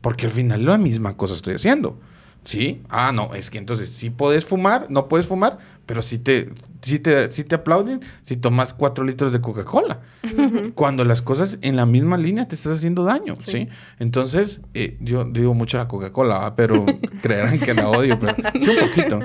Porque al final la misma cosa estoy haciendo. ¿Sí? Ah, no, es que entonces sí puedes fumar, no puedes fumar, pero sí te, sí te, te aplauden si tomas cuatro litros de Coca-Cola. Cuando las cosas en la misma línea te estás haciendo daño, ¿sí? Entonces, eh, yo digo mucho la Coca-Cola, pero creerán que la odio, pero sí un poquito.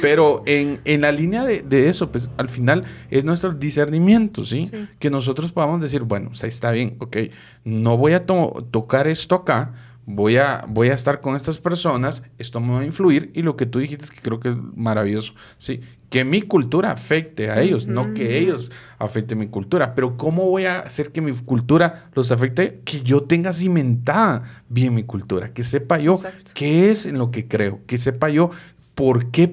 Pero en, la línea de, eso, pues al final es nuestro discernimiento, ¿sí? Que nosotros podamos decir, bueno, o está bien, ok, no voy a tocar esto acá, voy a, voy a estar con estas personas, esto me va a influir y lo que tú dijiste que creo que es maravilloso, ¿sí? Que mi cultura afecte a ellos, no que ellos afecten mi cultura, pero ¿cómo voy a hacer que mi cultura los afecte? Que yo tenga cimentada bien mi cultura, que sepa yo qué es en lo que creo, que sepa yo por qué,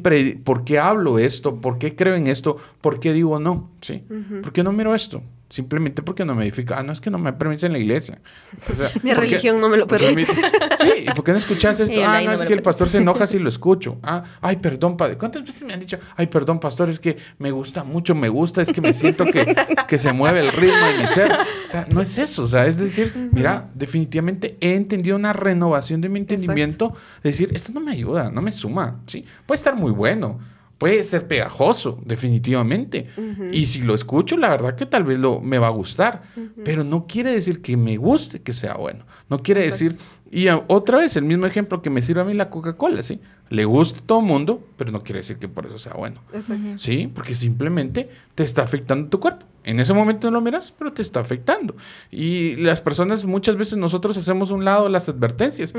por qué hablo esto, por qué creo en esto, por qué digo no, ¿sí? ¿Por qué no miro esto? Simplemente porque no me edifica. Ah, no es que no me permite en la iglesia. Mi religión no me lo permite. sí, ¿y por qué no escuchas esto? ah, no, es que el pastor se enoja si lo escucho. Ah, ay, perdón, padre. ¿Cuántas veces me han dicho, ay, perdón, pastor, es que me gusta mucho, me gusta, es que me siento que, que se mueve el ritmo de mi ser? O sea, no es eso. O sea, es decir, mira, definitivamente he entendido una renovación de mi entendimiento. Es decir, esto no me ayuda, no me suma. Sí, puede estar muy bueno puede ser pegajoso, definitivamente. Y si lo escucho, la verdad que tal vez lo, me va a gustar. Pero no quiere decir que me guste que sea bueno. No quiere decir... Y otra vez, el mismo ejemplo que me sirve a mí la Coca-Cola, ¿sí? Le gusta a todo el mundo, pero no quiere decir que por eso sea bueno. Exacto. ¿Sí? Porque simplemente te está afectando tu cuerpo. En ese momento no lo miras, pero te está afectando. Y las personas, muchas veces nosotros hacemos un lado las advertencias.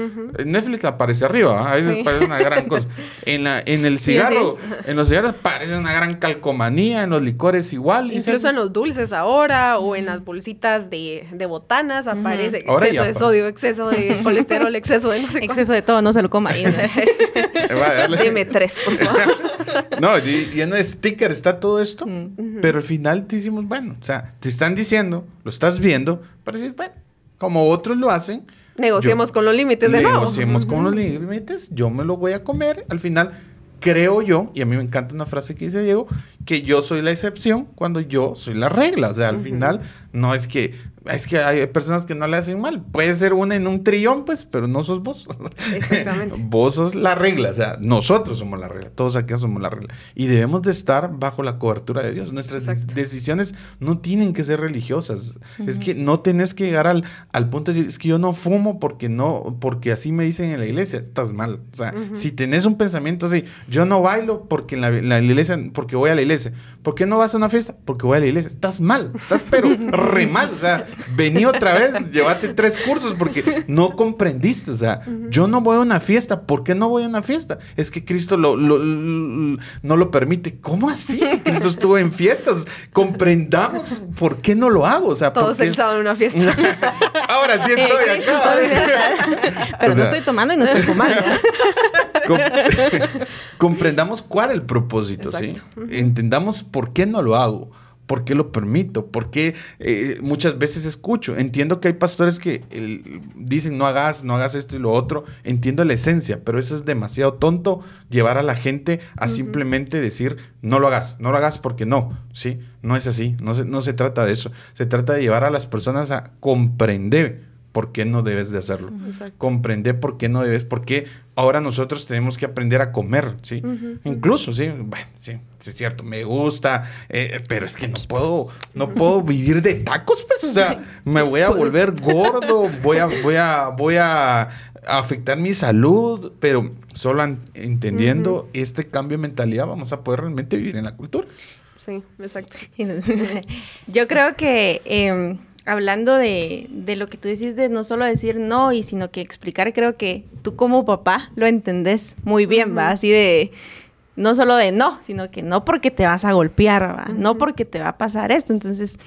Netflix aparece arriba, a veces parece una gran cosa. En, la, en el cigarro, en los cigarros parece una gran calcomanía, en los licores igual. Incluso en los dulces ahora o en las bolsitas de, de botanas aparece exceso de sodio, exceso de colesterol, exceso de no sé Exceso de todo, no se lo coma. Dime tres, por favor. no, y, en el sticker está todo esto, pero al final te hicimos, bueno, o sea, te están diciendo, lo estás viendo, para decir, bueno, como otros lo hacen. Negociemos con los límites de nuevo. Negociemos con los límites, yo me lo voy a comer, al final creo yo, y a mí me encanta una frase que dice Diego, que yo soy la excepción cuando yo soy la regla. O sea, al final no es que es que hay personas que no le hacen mal. Puede ser una en un trillón, pues, pero no sos vos. Exactamente. vos sos la regla. O sea, nosotros somos la regla. Todos aquí somos la regla. Y debemos de estar bajo la cobertura de Dios. Nuestras decisiones no tienen que ser religiosas. Es que no tenés que llegar al, al punto de decir, es que yo no fumo porque no, porque así me dicen en la iglesia. Estás mal. O sea, si tenés un pensamiento así, yo no bailo porque en la, iglesia, porque voy a la iglesia. ¿Por qué no vas a una fiesta? Porque voy a la iglesia. Estás mal. Estás pero re mal. O sea, vení otra vez, llévate tres cursos porque no comprendiste. O sea, yo no voy a una fiesta. ¿Por qué no voy a una fiesta? Es que Cristo lo, no lo permite. ¿Cómo así? Si Cristo estuvo en fiestas, comprendamos por qué no lo hago. O sea, Todos el sábado en una fiesta. Ahora sí estoy acá. Pero no estoy tomando y no estoy fumando. comprendamos cuál es el propósito, ¿sí? Entendamos por qué no lo hago. ¿Por qué lo permito? ¿Por qué eh, muchas veces escucho? Entiendo que hay pastores que dicen no hagas, no hagas esto y lo otro. Entiendo la esencia, pero eso es demasiado tonto llevar a la gente a simplemente decir no lo hagas, no lo hagas porque no. ¿sí? No es así, no se, no se trata de eso. Se trata de llevar a las personas a comprender por qué no debes de hacerlo. Comprender por qué no debes, por qué ahora nosotros tenemos que aprender a comer, ¿sí? Incluso, sí, bueno, sí, es cierto, me gusta, eh, pero es que no puedo, no puedo vivir de tacos, pues, o sea, me voy a volver gordo, voy a, voy a, voy a afectar mi salud, pero solo entendiendo este cambio de mentalidad vamos a poder realmente vivir en la cultura. Sí, exacto. Yo creo que... Em, hablando de, de, lo que tú decís de no solo decir no, y sino que explicar, creo que tú como papá lo entendés muy bien, ¿va? Así de, no solo de no, sino que no porque te vas a golpear, ¿va? No porque te va a pasar esto. Entonces,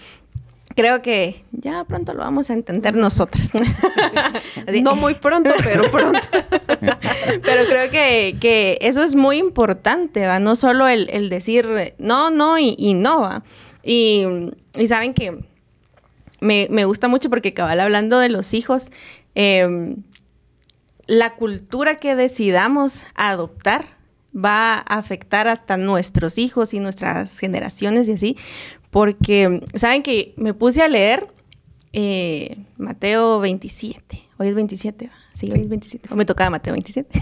creo que ya pronto lo vamos a entender nosotras. no muy pronto, pero pronto. pero creo que, que, eso es muy importante, ¿va? No solo el, el decir no, no y, y no, ¿va? Y, y saben que me, me gusta mucho porque cabal hablando de los hijos, em, la cultura que decidamos adoptar va a afectar hasta nuestros hijos y nuestras generaciones y así, porque saben que me puse a leer eh, Mateo 27, hoy es 27, sí, hoy es 27, o me tocaba Mateo 27,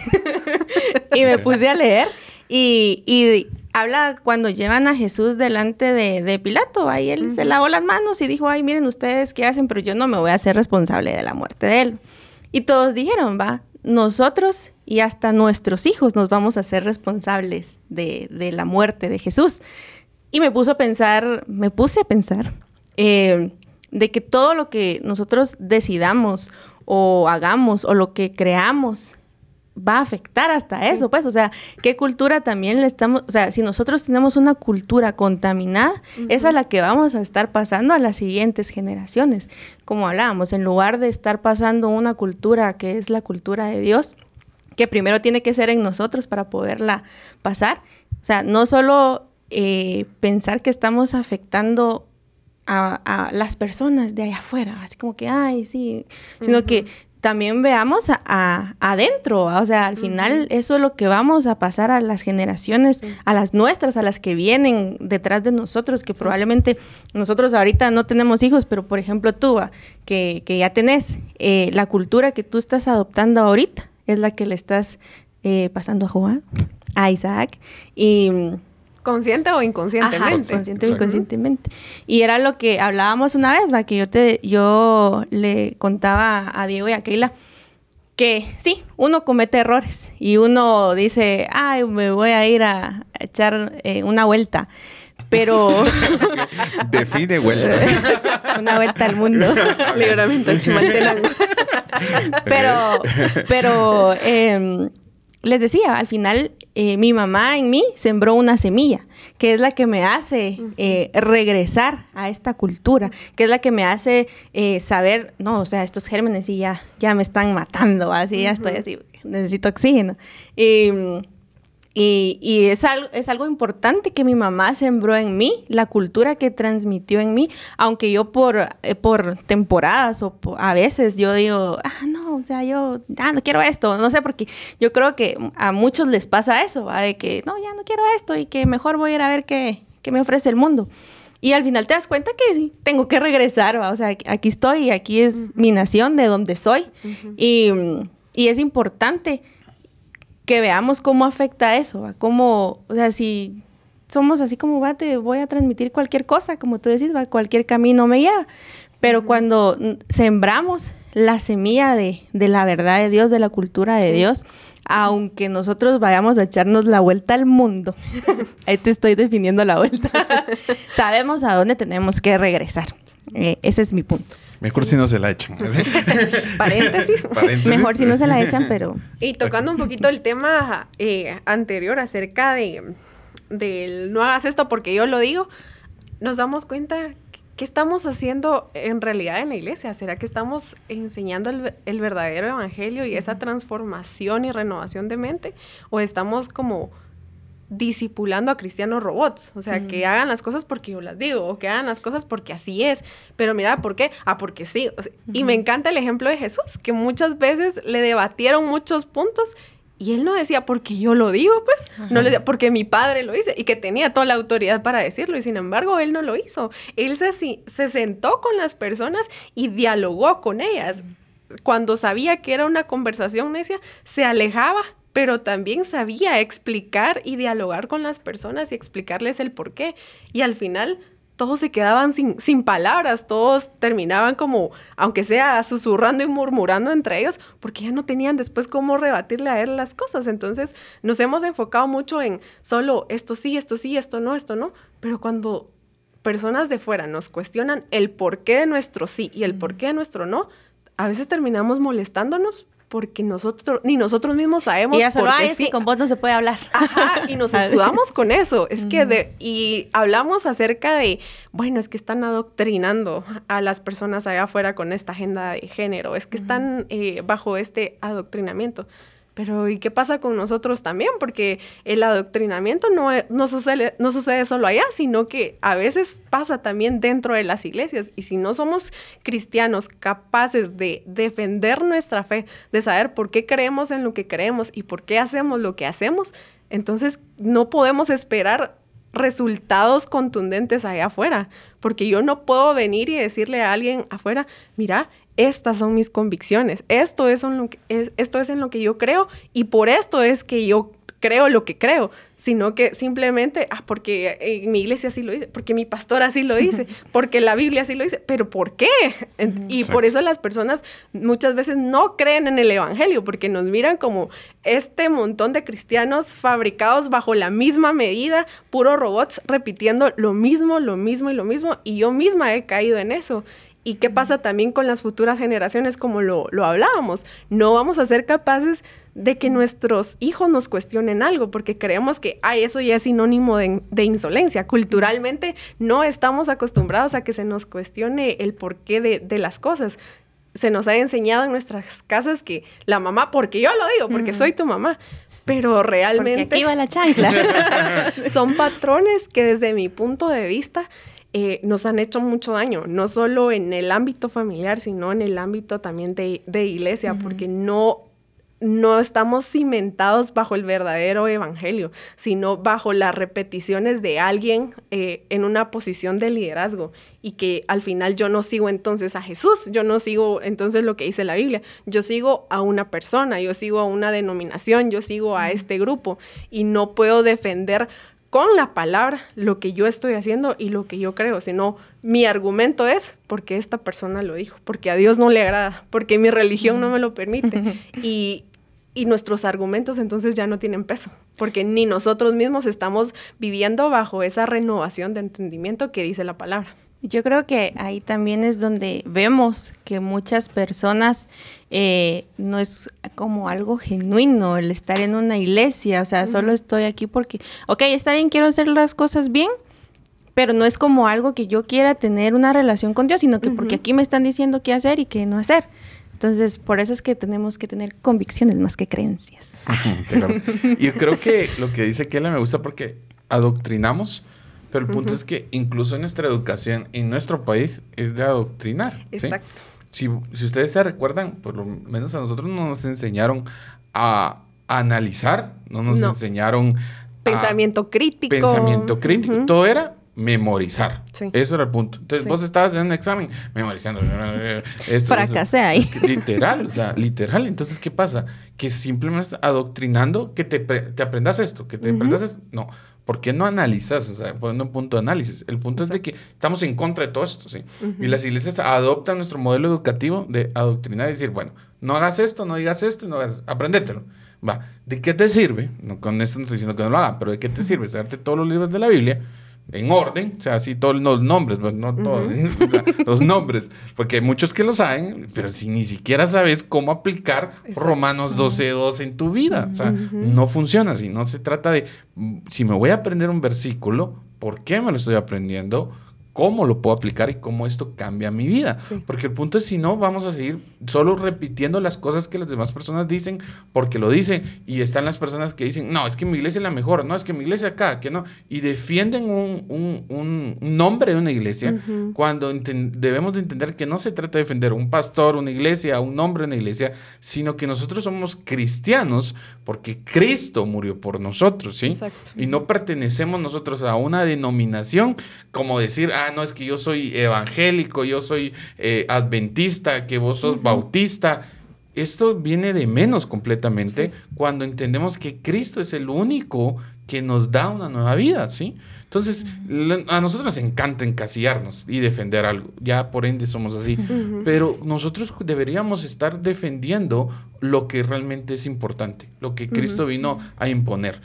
y me puse a leer y, y habla cuando llevan a Jesús delante de, Pilato, ahí él se lavó las manos y dijo, ay, miren ustedes qué hacen, pero yo no me voy a hacer responsable de la muerte de él. Y todos dijeron, va, nosotros y hasta nuestros hijos nos vamos a ser responsables de, la muerte de Jesús. Y me puso a pensar, me puse a pensar, eh, de que todo lo que nosotros decidamos o hagamos o lo que creamos va a afectar hasta eso, pues, o sea, qué cultura también le estamos, o sea, si nosotros tenemos una cultura contaminada, esa es la que vamos a estar pasando a las siguientes generaciones. Como hablábamos, en lugar de estar pasando una cultura que es la cultura de Dios, que primero tiene que ser en nosotros para poderla pasar, o sea, no solo eh, pensar que estamos afectando a, las personas de allá afuera, así como que, ay, sí, sino que también veamos a, adentro, o sea, al final eso es lo que vamos a pasar a las generaciones, a las nuestras, a las que vienen detrás de nosotros, que probablemente nosotros ahorita no tenemos hijos, pero por ejemplo tú, que, que ya tenés, eh, la cultura que tú estás adoptando ahorita es la que le estás eh, pasando a Juan, a Isaac, y Consciente o inconscientemente. consciente o inconscientemente. Y era lo que hablábamos una vez, va, que yo te, yo le contaba a Diego y a Keila que sí, uno comete errores y uno dice, ay, me voy a ir a echar eh, una vuelta. pero... Define vuelta. Una vuelta al mundo. Libramiento de Chimaltenango. pero, pero em, les decía, al final eh, mi mamá en mí sembró una semilla, que es la que me hace eh, regresar a esta cultura, que es la que me hace eh, saber, no, o sea, estos gérmenes y ya, ya me están matando, así ya estoy así, necesito oxígeno. Y, y, es, algo, es algo importante que mi mamá sembró en mí, la cultura que transmitió en mí, aunque yo por, eh, por temporadas o a veces yo digo, ah, no, o sea, yo ya no quiero esto, no sé, porque yo creo que a muchos les pasa eso, ¿va? de que no, ya no quiero esto y que mejor voy a ir a ver qué, qué me ofrece el mundo. Y al final te das cuenta que sí, tengo que regresar, ¿va? o sea, aquí estoy, y aquí es mi nación, de donde soy. y, y es importante que veamos cómo afecta eso, cómo, o sea, si somos así como, va, te voy a transmitir cualquier cosa, como tú decís, va, cualquier camino me lleva. Pero cuando sembramos la semilla de, la verdad de Dios, de la cultura de Dios, aunque nosotros vayamos a echarnos la vuelta al mundo, ahí te estoy definiendo la vuelta, sabemos a dónde tenemos que regresar. Eh, ese es mi punto. Mejor si no se la echan. ¿Paréntesis? Mejor si no se la echan, pero... Y tocando un poquito el tema eh, anterior acerca de del no hagas esto porque yo lo digo, nos damos cuenta ¿qué estamos haciendo en realidad en la iglesia? ¿Será que estamos enseñando el, el, verdadero evangelio y esa transformación y renovación de mente? ¿O estamos como disipulando a cristianos robots, o sea, que hagan las cosas porque yo las digo, o que hagan las cosas porque así es, pero mira, ¿por qué? Ah, porque sí, y me encanta el ejemplo de Jesús, que muchas veces le debatieron muchos puntos y él no decía porque yo lo digo, pues, no le decía porque mi padre lo dice y que tenía toda la autoridad para decirlo y sin embargo él no lo hizo. Él se, se sentó con las personas y dialogó con ellas. Cuando sabía que era una conversación necia, se alejaba pero también sabía explicar y dialogar con las personas y explicarles el por qué. Y al final todos se quedaban sin, sin, palabras, todos terminaban como, aunque sea susurrando y murmurando entre ellos, porque ya no tenían después cómo rebatirle a él las cosas. Entonces nos hemos enfocado mucho en solo esto sí, esto sí, esto no, esto no, pero cuando personas de fuera nos cuestionan el por qué de nuestro sí y el por qué de nuestro no, a veces terminamos molestándonos porque nosotros, ni nosotros mismos sabemos. Y ya solo, es que con vos no se puede hablar. Ajá, y nos escudamos con eso. Es que de, y hablamos acerca de, bueno, es que están adoctrinando a las personas allá afuera con esta agenda de género, es que están eh, bajo este adoctrinamiento. Pero ¿y qué pasa con nosotros también? Porque el adoctrinamiento no, e, no, sucede, no sucede solo allá, sino que a veces pasa también dentro de las iglesias. Y si no somos cristianos capaces de defender nuestra fe, de saber por qué creemos en lo que creemos y por qué hacemos lo que hacemos, entonces no podemos esperar resultados contundentes allá afuera, porque yo no puedo venir y decirle a alguien afuera, mira, estas son mis convicciones, esto es, en lo que, esto es en lo que yo creo y por esto es que yo creo lo que creo, sino que simplemente, ah, porque en mi iglesia así lo dice, porque mi pastor así lo dice, porque la Biblia así lo dice, pero ¿por qué? Y por eso las personas muchas veces no creen en el Evangelio, porque nos miran como este montón de cristianos fabricados bajo la misma medida, puro robots repitiendo lo mismo, lo mismo y lo mismo, y yo misma he caído en eso. ¿Y qué pasa también con las futuras generaciones como lo, hablábamos? No vamos a ser capaces de que nuestros hijos nos cuestionen algo, porque creemos que ay, eso ya es sinónimo de, insolencia. Culturalmente no estamos acostumbrados a que se nos cuestione el porqué de, de las cosas. Se nos ha enseñado en nuestras casas que la mamá, porque yo lo digo, porque soy tu mamá, pero realmente... Porque aquí va la chancla. son patrones que desde mi punto de vista eh, nos han hecho mucho daño, no solo en el ámbito familiar, sino en el ámbito también de, iglesia, porque no no estamos cimentados bajo el verdadero evangelio, sino bajo las repeticiones de alguien eh, en una posición de liderazgo y que al final yo no sigo entonces a Jesús, yo no sigo entonces lo que dice la Biblia, yo sigo a una persona, yo sigo a una denominación, yo sigo a este grupo y no puedo defender con la palabra lo que yo estoy haciendo y lo que yo creo, sino mi argumento es porque esta persona lo dijo, porque a Dios no le agrada, porque mi religión no me lo permite. Y, y nuestros argumentos entonces ya no tienen peso, porque ni nosotros mismos estamos viviendo bajo esa renovación de entendimiento que dice la palabra. Yo creo que ahí también es donde vemos que muchas personas eh, no es como algo genuino el estar en una iglesia, o sea, solo estoy aquí porque, ok, está bien, quiero hacer las cosas bien, pero no es como algo que yo quiera tener una relación con Dios, sino que porque aquí me están diciendo qué hacer y qué no hacer. Entonces, por eso es que tenemos que tener convicciones más que creencias. Yo creo que lo que dice Kela me gusta porque adoctrinamos, pero el punto es que incluso en nuestra educación, en nuestro país, es de adoctrinar. Exacto. Si, ustedes se recuerdan, por lo menos a nosotros no nos enseñaron a, analizar, no nos enseñaron... Pensamiento crítico. Pensamiento crítico. Todo era memorizar. Eso era el punto. Entonces vos estabas en un examen memorizando. Esto, Fracasé ahí. Literal, o sea, literal. Entonces, ¿qué pasa? Que simplemente adoctrinando que te, te aprendas esto, que te aprendas esto. No. ¿Por qué no analizas? O sea, poniendo un punto de análisis. El punto es de que estamos en contra de todo esto, ¿sí? Y las iglesias adoptan nuestro modelo educativo de adoctrinar y decir, bueno, no hagas esto, no digas esto, no hagas, aprendételo. Va, ¿de qué te sirve? No, con esto no estoy diciendo que no lo haga, pero ¿de qué te sirve darte todos los libros de la Biblia? En orden, o sea, así todos los nombres, pues no todos, los nombres, porque hay muchos que lo saben, pero si ni siquiera sabes cómo aplicar Romanos 12, 12 en tu vida, o sea, no funciona así, no se trata de, mm, si me voy a aprender un versículo, ¿por qué me lo estoy aprendiendo? Cómo lo puedo aplicar y cómo esto cambia mi vida. Porque el punto es, si no, vamos a seguir solo repitiendo las cosas que las demás personas dicen porque lo dicen. Y están las personas que dicen, no, es que mi iglesia es la mejor, no, es que mi iglesia acá, que no. Y defienden un, nombre de una iglesia cuando debemos de entender que no se trata de defender un pastor, una iglesia, un nombre de una iglesia, sino que nosotros somos cristianos porque Cristo murió por nosotros, ¿sí? Y no pertenecemos nosotros a una denominación como decir, ah, no, es que yo soy evangélico, yo soy eh, adventista, que vos sos bautista. Esto viene de menos completamente cuando entendemos que Cristo es el único que nos da una nueva vida, ¿sí? Entonces, a nosotros nos encanta encasillarnos y defender algo, ya por ende somos así, pero nosotros deberíamos estar defendiendo lo que realmente es importante, lo que Cristo vino a imponer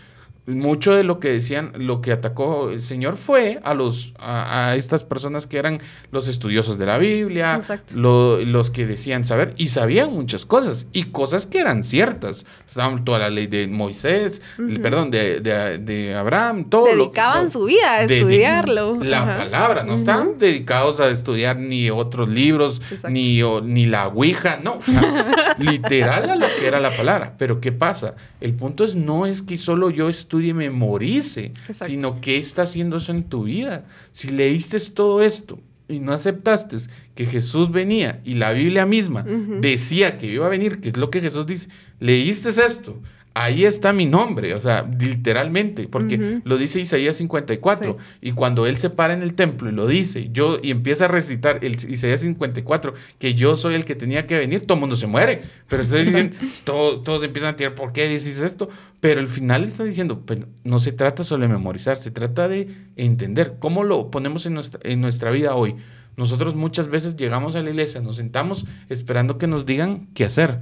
mucho de lo que decían, lo que atacó el Señor fue a los a, estas personas que eran los estudiosos de la Biblia, los que decían saber y sabían muchas cosas y cosas que eran ciertas. Estaban toda la ley de Moisés, perdón, de, de, Abraham, todo. Dedicaban su vida a estudiarlo. La palabra, no estaban dedicados a estudiar ni otros libros, ni, ni la Ouija, no, literal a lo que era la palabra. Pero ¿qué pasa? El punto es no es que solo yo estudié estudie y memorice, sino qué está haciendo eso en tu vida. Si leíste todo esto y no aceptaste que Jesús venía y la Biblia misma decía que iba a venir, que es lo que Jesús dice, leíste esto, ahí está mi nombre, o sea, literalmente, porque lo dice Isaías 54, y cuando él se para en el templo y lo dice, yo, y empieza a recitar el Isaías 54, que yo soy el que tenía que venir, todo el mundo se muere, pero ustedes dicen, todos empiezan a tirar, ¿por qué dices esto? Pero al final está diciendo, pues, no se trata solo de memorizar, se trata de entender cómo lo ponemos en nuestra, en nuestra vida hoy. Nosotros muchas veces llegamos a la iglesia, nos sentamos esperando que nos digan qué hacer,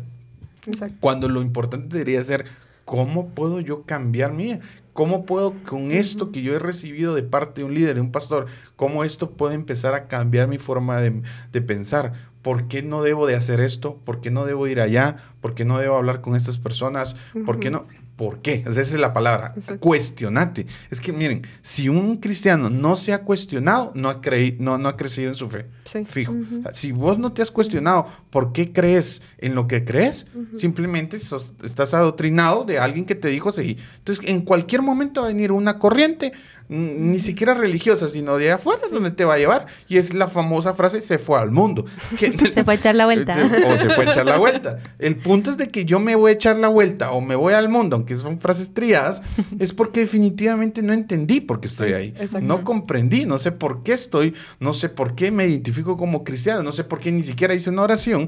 cuando lo importante debería ser, ¿cómo puedo yo cambiar mi vida? ¿Cómo puedo con esto que yo he recibido de parte de un líder, de un pastor, cómo esto puede empezar a cambiar mi forma de, de pensar? ¿Por qué no debo de hacer esto? ¿Por qué no debo ir allá? ¿Por qué no debo hablar con estas personas? ¿Por qué no? ¿Por qué? esa es la palabra. Cuestionate. Es que miren, si un cristiano no se ha cuestionado, no ha, no, no ha crecido en su fe. Fijo. si vos no te has cuestionado por qué crees en lo que crees, simplemente estás adoctrinado de alguien que te dijo sí. Entonces, en cualquier momento va a venir una corriente ni siquiera religiosa, sino de afuera es donde te va a llevar. Y es la famosa frase, se fue al mundo. se fue a echar la vuelta. o se fue a echar la vuelta. El punto es de que yo me voy a echar la vuelta o me voy al mundo, aunque son frases triadas, es porque definitivamente no entendí por qué estoy ahí. No comprendí, no sé por qué estoy, no sé por qué me identifico como cristiano, no sé por qué ni siquiera hice una oración,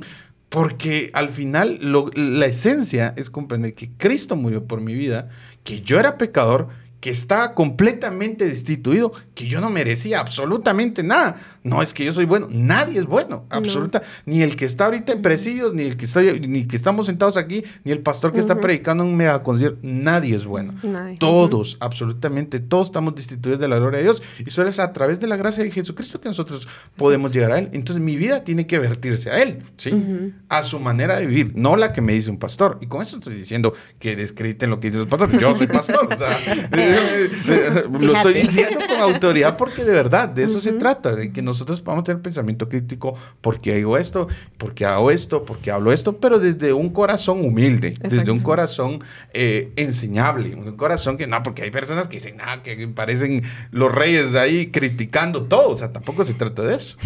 porque al final la esencia es comprender que Cristo murió por mi vida, que yo era pecador, que estaba completamente destituido, que yo no merecía absolutamente nada. No es que yo soy bueno. Nadie es bueno, absoluta. Ni el que está ahorita en presidios, ni el que está, ni que estamos sentados aquí, ni el pastor que está predicando un mega concierto. Nadie es bueno. Todos, absolutamente, todos estamos destituidos de la gloria de Dios. Y solo es a través de la gracia de Jesucristo que nosotros podemos llegar a Él. Entonces mi vida tiene que vertirse a Él, ¿sí? A su manera de vivir, no la que me dice un pastor. Y con eso estoy diciendo que descrediten lo que dicen los pastores. Yo soy pastor. o sea, lo estoy diciendo con autoridad porque de verdad, de eso se trata, de que nosotros podamos tener pensamiento crítico, porque digo esto, porque hago esto, porque hablo esto, pero desde un corazón humilde, desde un corazón eh, enseñable, un corazón que no, porque hay personas que dicen, nada, que parecen los reyes de ahí criticando todo, o sea, tampoco se trata de eso.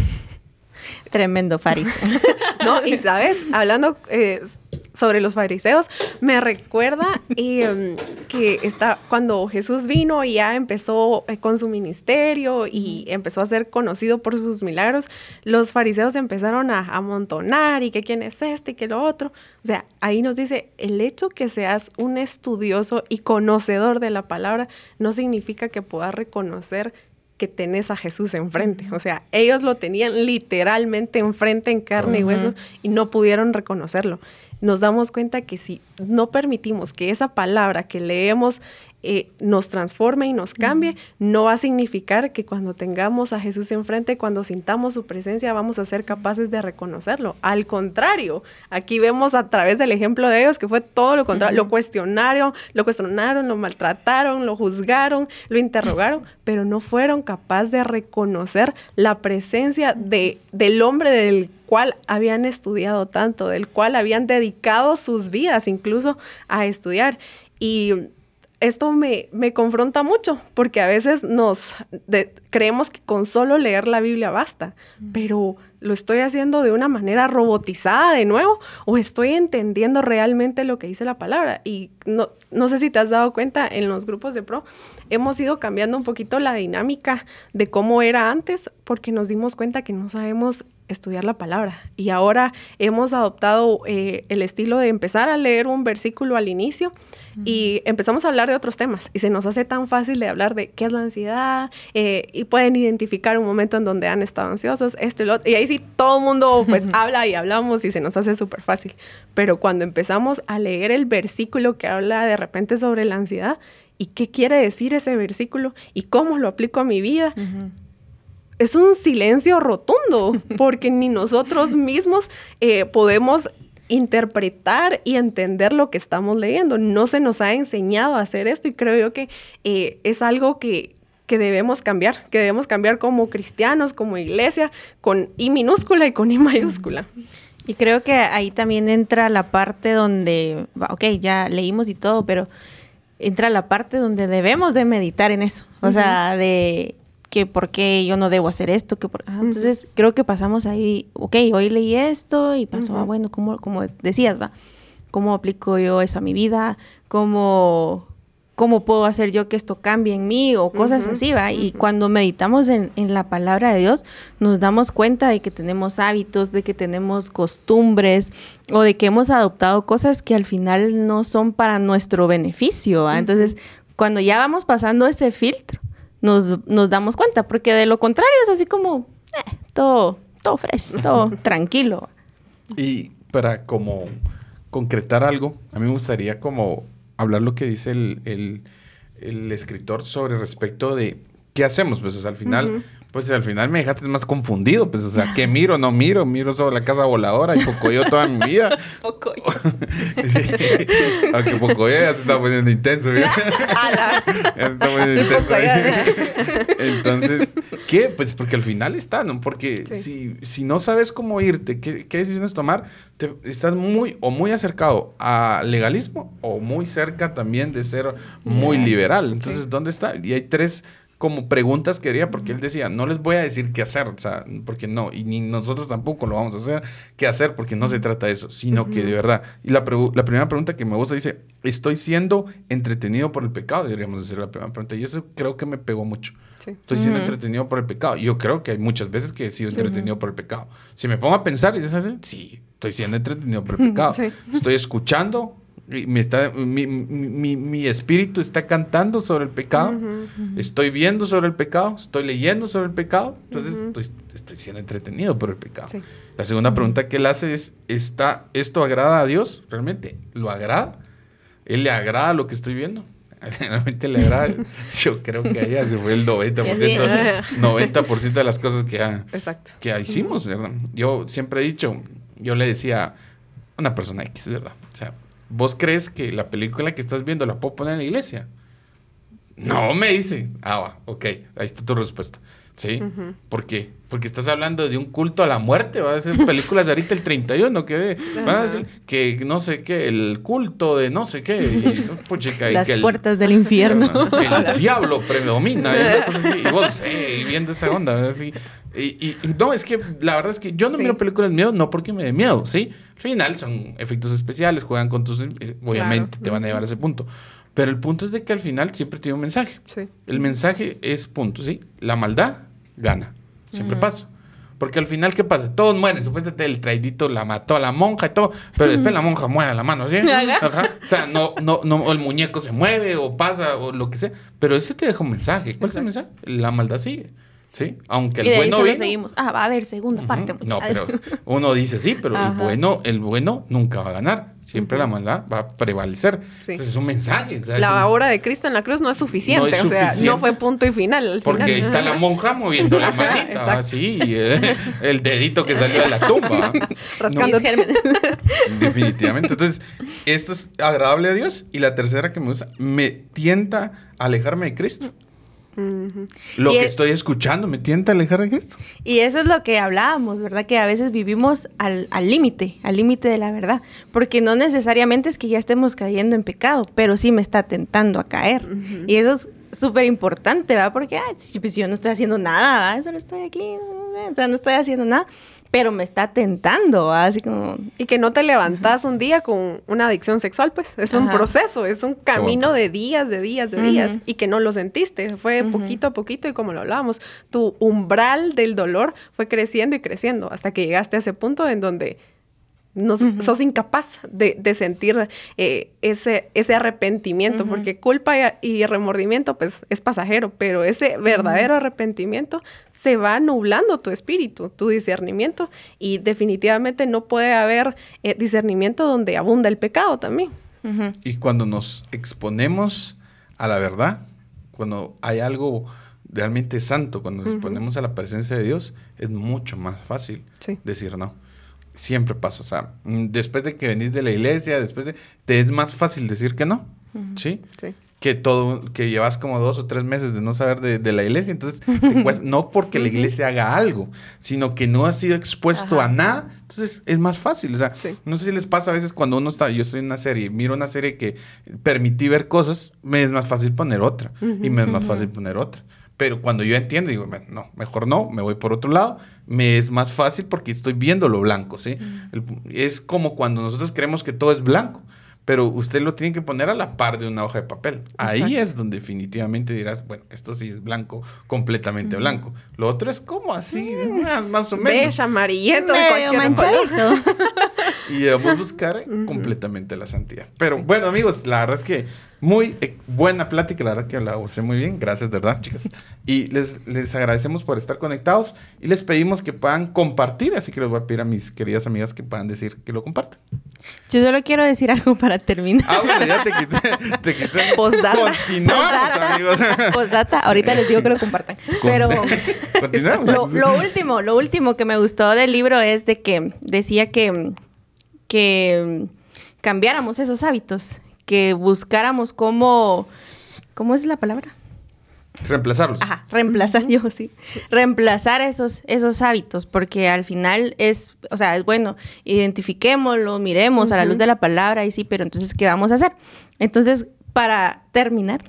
Tremendo fariseo. no, y sabes, hablando eh, sobre los fariseos, me recuerda em, que está, cuando Jesús vino y ya empezó eh, con su ministerio y empezó a ser conocido por sus milagros, los fariseos empezaron a amontonar y que quién es este y que lo otro. O sea, ahí nos dice, el hecho que seas un estudioso y conocedor de la palabra no significa que puedas reconocer que tenés a Jesús enfrente. O sea, ellos lo tenían literalmente enfrente en carne y hueso y no pudieron reconocerlo. Nos damos cuenta que si no permitimos que esa palabra que leemos eh, nos transforme y nos cambie, no va a significar que cuando tengamos a Jesús enfrente, cuando sintamos su presencia, vamos a ser capaces de reconocerlo. Al contrario, aquí vemos a través del ejemplo de ellos que fue todo lo contrario. Lo cuestionaron, lo cuestionaron, lo maltrataron, lo juzgaron, lo interrogaron, pero no fueron capaces de reconocer la presencia de, del hombre del cual habían estudiado tanto, del cual habían dedicado sus vidas incluso a estudiar. Y esto me, me, confronta mucho, porque a veces nos creemos que con solo leer la Biblia basta, pero lo estoy haciendo de una manera robotizada de nuevo o estoy entendiendo realmente lo que dice la palabra. Y no, no sé si te has dado cuenta, en los grupos de pro hemos ido cambiando un poquito la dinámica de cómo era antes, porque nos dimos cuenta que no sabemos estudiar la palabra. Y ahora hemos adoptado eh, el estilo de empezar a leer un versículo al inicio y empezamos a hablar de otros temas. Y se nos hace tan fácil de hablar de qué es la ansiedad eh, y pueden identificar un momento en donde han estado ansiosos, esto y lo otro. Y ahí sí todo el mundo pues habla y hablamos y se nos hace súper fácil. Pero cuando empezamos a leer el versículo que habla de repente sobre la ansiedad y qué quiere decir ese versículo y cómo lo aplico a mi vida es un silencio rotundo, porque ni nosotros mismos eh, podemos interpretar y entender lo que estamos leyendo. No se nos ha enseñado a hacer esto y creo yo que eh, es algo que, que debemos cambiar, que debemos cambiar como cristianos, como iglesia, con I minúscula y con I mayúscula. Y creo que ahí también entra la parte donde, ok, ya leímos y todo, pero entra la parte donde debemos de meditar en eso. O sea, de que por qué yo no debo hacer esto, que por... entonces creo que pasamos ahí, ok, hoy leí esto y pasó, ah, bueno, como, como decías, va, ¿cómo aplico yo eso a mi vida? ¿Cómo, cómo puedo hacer yo que esto cambie en mí? O cosas así, va. Y cuando meditamos en, en, la palabra de Dios, nos damos cuenta de que tenemos hábitos, de que tenemos costumbres o de que hemos adoptado cosas que al final no son para nuestro beneficio, Entonces, cuando ya vamos pasando ese filtro, nos, nos damos cuenta, porque de lo contrario es así como eh, todo, todo fresh, todo tranquilo. Y para como concretar algo, a mí me gustaría como hablar lo que dice el, el, el escritor sobre respecto de qué hacemos, pues al final... Pues al final me dejaste más confundido, pues, o sea, ¿qué miro? No miro, miro sobre la casa voladora y Pocoyo toda mi vida. Pocoyo. Aunque Pocoyo ya se está poniendo intenso, ya se está poniendo intenso. Entonces, ¿qué? Pues porque al final está, ¿no? Porque si, si no sabes cómo irte, qué, qué decisiones tomar, te, estás muy o muy acercado a legalismo o muy cerca también de ser muy liberal. Entonces, ¿dónde está? Y hay tres como preguntas que quería, porque él decía, no les voy a decir qué hacer, o sea, porque no, y ni nosotros tampoco lo vamos a hacer, qué hacer, porque no se trata de eso, sino que de verdad. Y la, la, primera pregunta que me gusta dice, estoy siendo entretenido por el pecado, deberíamos decir la primera pregunta, y eso creo que me pegó mucho. Estoy siendo entretenido por el pecado. Yo creo que hay muchas veces que he sido entretenido por el pecado. Si me pongo a pensar, y dices, sí, estoy siendo entretenido por el pecado. Estoy escuchando, me está, mi, mi, mi, espíritu está cantando sobre el pecado. Estoy viendo sobre el pecado, estoy leyendo sobre el pecado, entonces estoy, estoy, siendo entretenido por el pecado. La segunda pregunta que él hace es, ¿está, ¿esto agrada a Dios? ¿Realmente lo agrada? ¿Él le agrada lo que estoy viendo? Realmente le agrada. Yo creo que ella se fue el 90%, 90 de las cosas que, que hicimos, ¿verdad? Yo siempre he dicho, yo le decía a una persona X, ¿verdad? O sea, ¿vos crees que la película que estás viendo la puedo poner en la iglesia? No, me dice. Ah, va, ok, ahí está tu respuesta. ¿Sí? ¿Por qué? Porque estás hablando de un culto a la muerte. Va a ser películas de ahorita el 31 que van a decir que no sé qué, el culto de no sé qué. Y, Las puertas del infierno. El diablo predomina. Y, vos, viendo esa onda. Así. Y, no, es que la verdad es que yo no miro películas de miedo, no porque me dé miedo, ¿sí? Al final son efectos especiales, juegan con tus... Eh, obviamente te van a llevar a ese punto. Pero el punto es de que al final siempre tiene un mensaje. Sí. El mensaje es punto, ¿sí? La maldad gana. Siempre pasa. Porque al final, ¿qué pasa? Todos mueren. Supuestamente el traidito la mató a la monja y todo. Pero después la monja muere a la mano, ¿sí? O sea, no, no, no, el muñeco se mueve o pasa o lo que sea. Pero ese te deja un mensaje. ¿Cuál es el mensaje? La maldad sigue. ¿Sí? Aunque el bueno vino, seguimos. Ah, va a haber segunda parte. No, pero uno dice sí, pero el bueno, el bueno nunca va a ganar. Siempre la maldad va a prevalecer. Entonces es un mensaje. la obra de Cristo en la cruz no es suficiente. o sea, no fue punto y final. Porque ahí está la monja moviendo la manita. así, eh, el dedito que salió de la tumba. Rascando Definitivamente. Entonces, esto es agradable a Dios. Y la tercera que me gusta, me tienta a alejarme de Cristo. Lo que estoy escuchando me tienta a alejar de Cristo. Y eso es lo que hablábamos, ¿verdad? Que a veces vivimos al límite, al límite de la verdad. Porque no necesariamente es que ya estemos cayendo en pecado, pero sí me está tentando a caer. Y eso es súper importante, ¿verdad? Porque pues yo no estoy haciendo nada, ¿verdad? Solo estoy aquí, o sea, no estoy haciendo nada pero me está tentando, así como... Y que no te levantas un día con una adicción sexual, pues es un proceso, es un camino de días, de días, de días, y que no lo sentiste, fue poquito a poquito y como lo hablábamos, tu umbral del dolor fue creciendo y creciendo hasta que llegaste a ese punto en donde no, sos incapaz de, sentir eh, ese, ese arrepentimiento, porque culpa y, remordimiento pues es pasajero, pero ese verdadero arrepentimiento se va nublando tu espíritu, tu discernimiento, y definitivamente no puede haber eh, discernimiento donde abunda el pecado también. Y cuando nos exponemos a la verdad, cuando hay algo realmente santo, cuando nos exponemos a la presencia de Dios, es mucho más fácil decir no siempre pasa. O sea, mm, después de que venís de la iglesia, después de... Te es más fácil decir que no. ¿Sí? Sí. Que todo, que llevas como dos o tres meses de no saber de, la iglesia. Entonces, no porque la iglesia haga algo, sino que no has sido expuesto a nada. Entonces, es más fácil. O sea, no sé si les pasa a veces cuando uno está, yo estoy en una serie, miro una serie que permití ver cosas, me es más fácil poner otra. y me es más fácil poner otra. Pero cuando yo entiendo, digo, no, mejor no, me voy por otro lado, me es más fácil porque estoy viendo lo blanco, ¿sí? es como cuando nosotros creemos que todo es blanco, pero usted lo tiene que poner a la par de una hoja de papel. Ahí es donde definitivamente dirás, bueno, esto sí es blanco, completamente blanco. Lo otro es como así, más, o menos. Beige, amarillento, medio manchadito. y debemos buscar completamente la santidad. Pero bueno, amigos, la verdad es que muy eh, buena plática, la verdad que la usé muy bien. Gracias, de verdad, chicas. Y les, les agradecemos por estar conectados y les pedimos que puedan compartir, así que les voy a pedir a mis queridas amigas que puedan decir que lo compartan. Yo solo quiero decir algo para terminar. Ah, bueno, ya te quité. Te quité. Postdata. Continuamos, amigos. Postdata, ahorita les digo que lo compartan. Pero Continuamos. Lo, último, lo último que me gustó del libro es de que decía que, que cambiáramos esos hábitos que buscáramos cómo, ¿cómo es la palabra? Reemplazarlos. Ajá, reemplazar, yo sí. Reemplazar esos, esos hábitos, porque al final es, o sea, es bueno, identifiquémoslo, miremos a la luz de la palabra y sí, pero entonces, ¿qué vamos a hacer? Entonces, para terminar,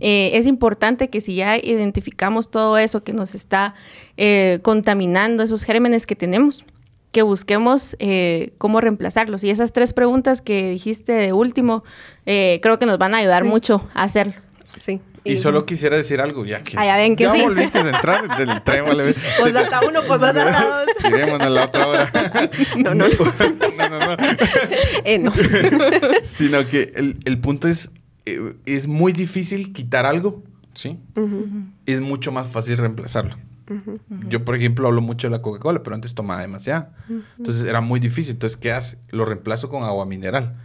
eh, es importante que si ya identificamos todo eso que nos está eh, contaminando, esos gérmenes que tenemos, que busquemos eh, cómo reemplazarlos. Y esas tres preguntas que dijiste de último, eh, creo que nos van a ayudar mucho a hacerlo. Sí. Y, solo quisiera decir algo, ya que. Ya ven que ya volviste a entrar del tren, vale. Pues data uno, pues data dos. Iremos a la otra hora. No, no, no. no, no, no. Eh, no. Sino que el, el punto es, es muy difícil quitar algo ¿sí? Es mucho más fácil reemplazarlo. Yo, por ejemplo, hablo mucho de la Coca-Cola, pero antes tomaba demasiado. Entonces era muy difícil. Entonces, ¿qué hace? Lo reemplazo con agua mineral.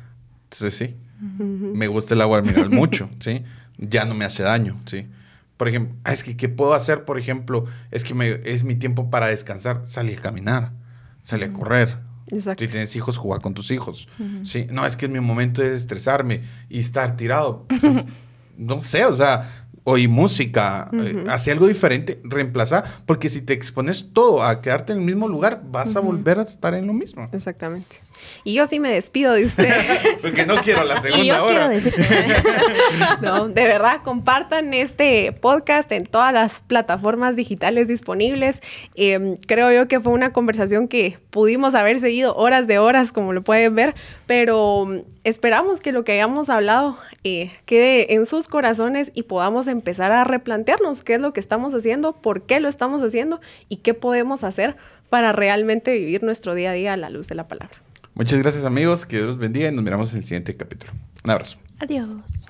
Entonces, sí, me gusta el agua mineral mucho, ¿sí? Ya no me hace daño, ¿sí? Por ejemplo, ah, es que, ¿qué puedo hacer? Por ejemplo, es que me, es mi tiempo para descansar. Salí a caminar, salí a correr. Exacto. Si tienes hijos, jugar con tus hijos. ¿sí? No, es que es mi momento de estresarme y estar tirado. Pues, no sé, o sea, oí música, eh, hace algo diferente, reemplazar, porque si te expones todo a quedarte en el mismo lugar, vas a volver a estar en lo mismo. Exactamente. Y yo sí me despido de usted. porque no quiero la Y segunda yo quiero hora. decir, No, de verdad, compartan este podcast en todas las plataformas digitales disponibles. Eh, creo yo que fue una conversación que pudimos haber seguido horas de horas, como lo pueden ver, pero mm, esperamos que lo que hayamos hablado eh, quede en sus corazones y podamos empezar a replantearnos qué es lo que estamos haciendo, por qué lo estamos haciendo y qué podemos hacer para realmente vivir nuestro día a día a la luz de la palabra. Muchas gracias amigos, que Dios los bendiga y nos miramos en el siguiente capítulo. Un abrazo. adiós.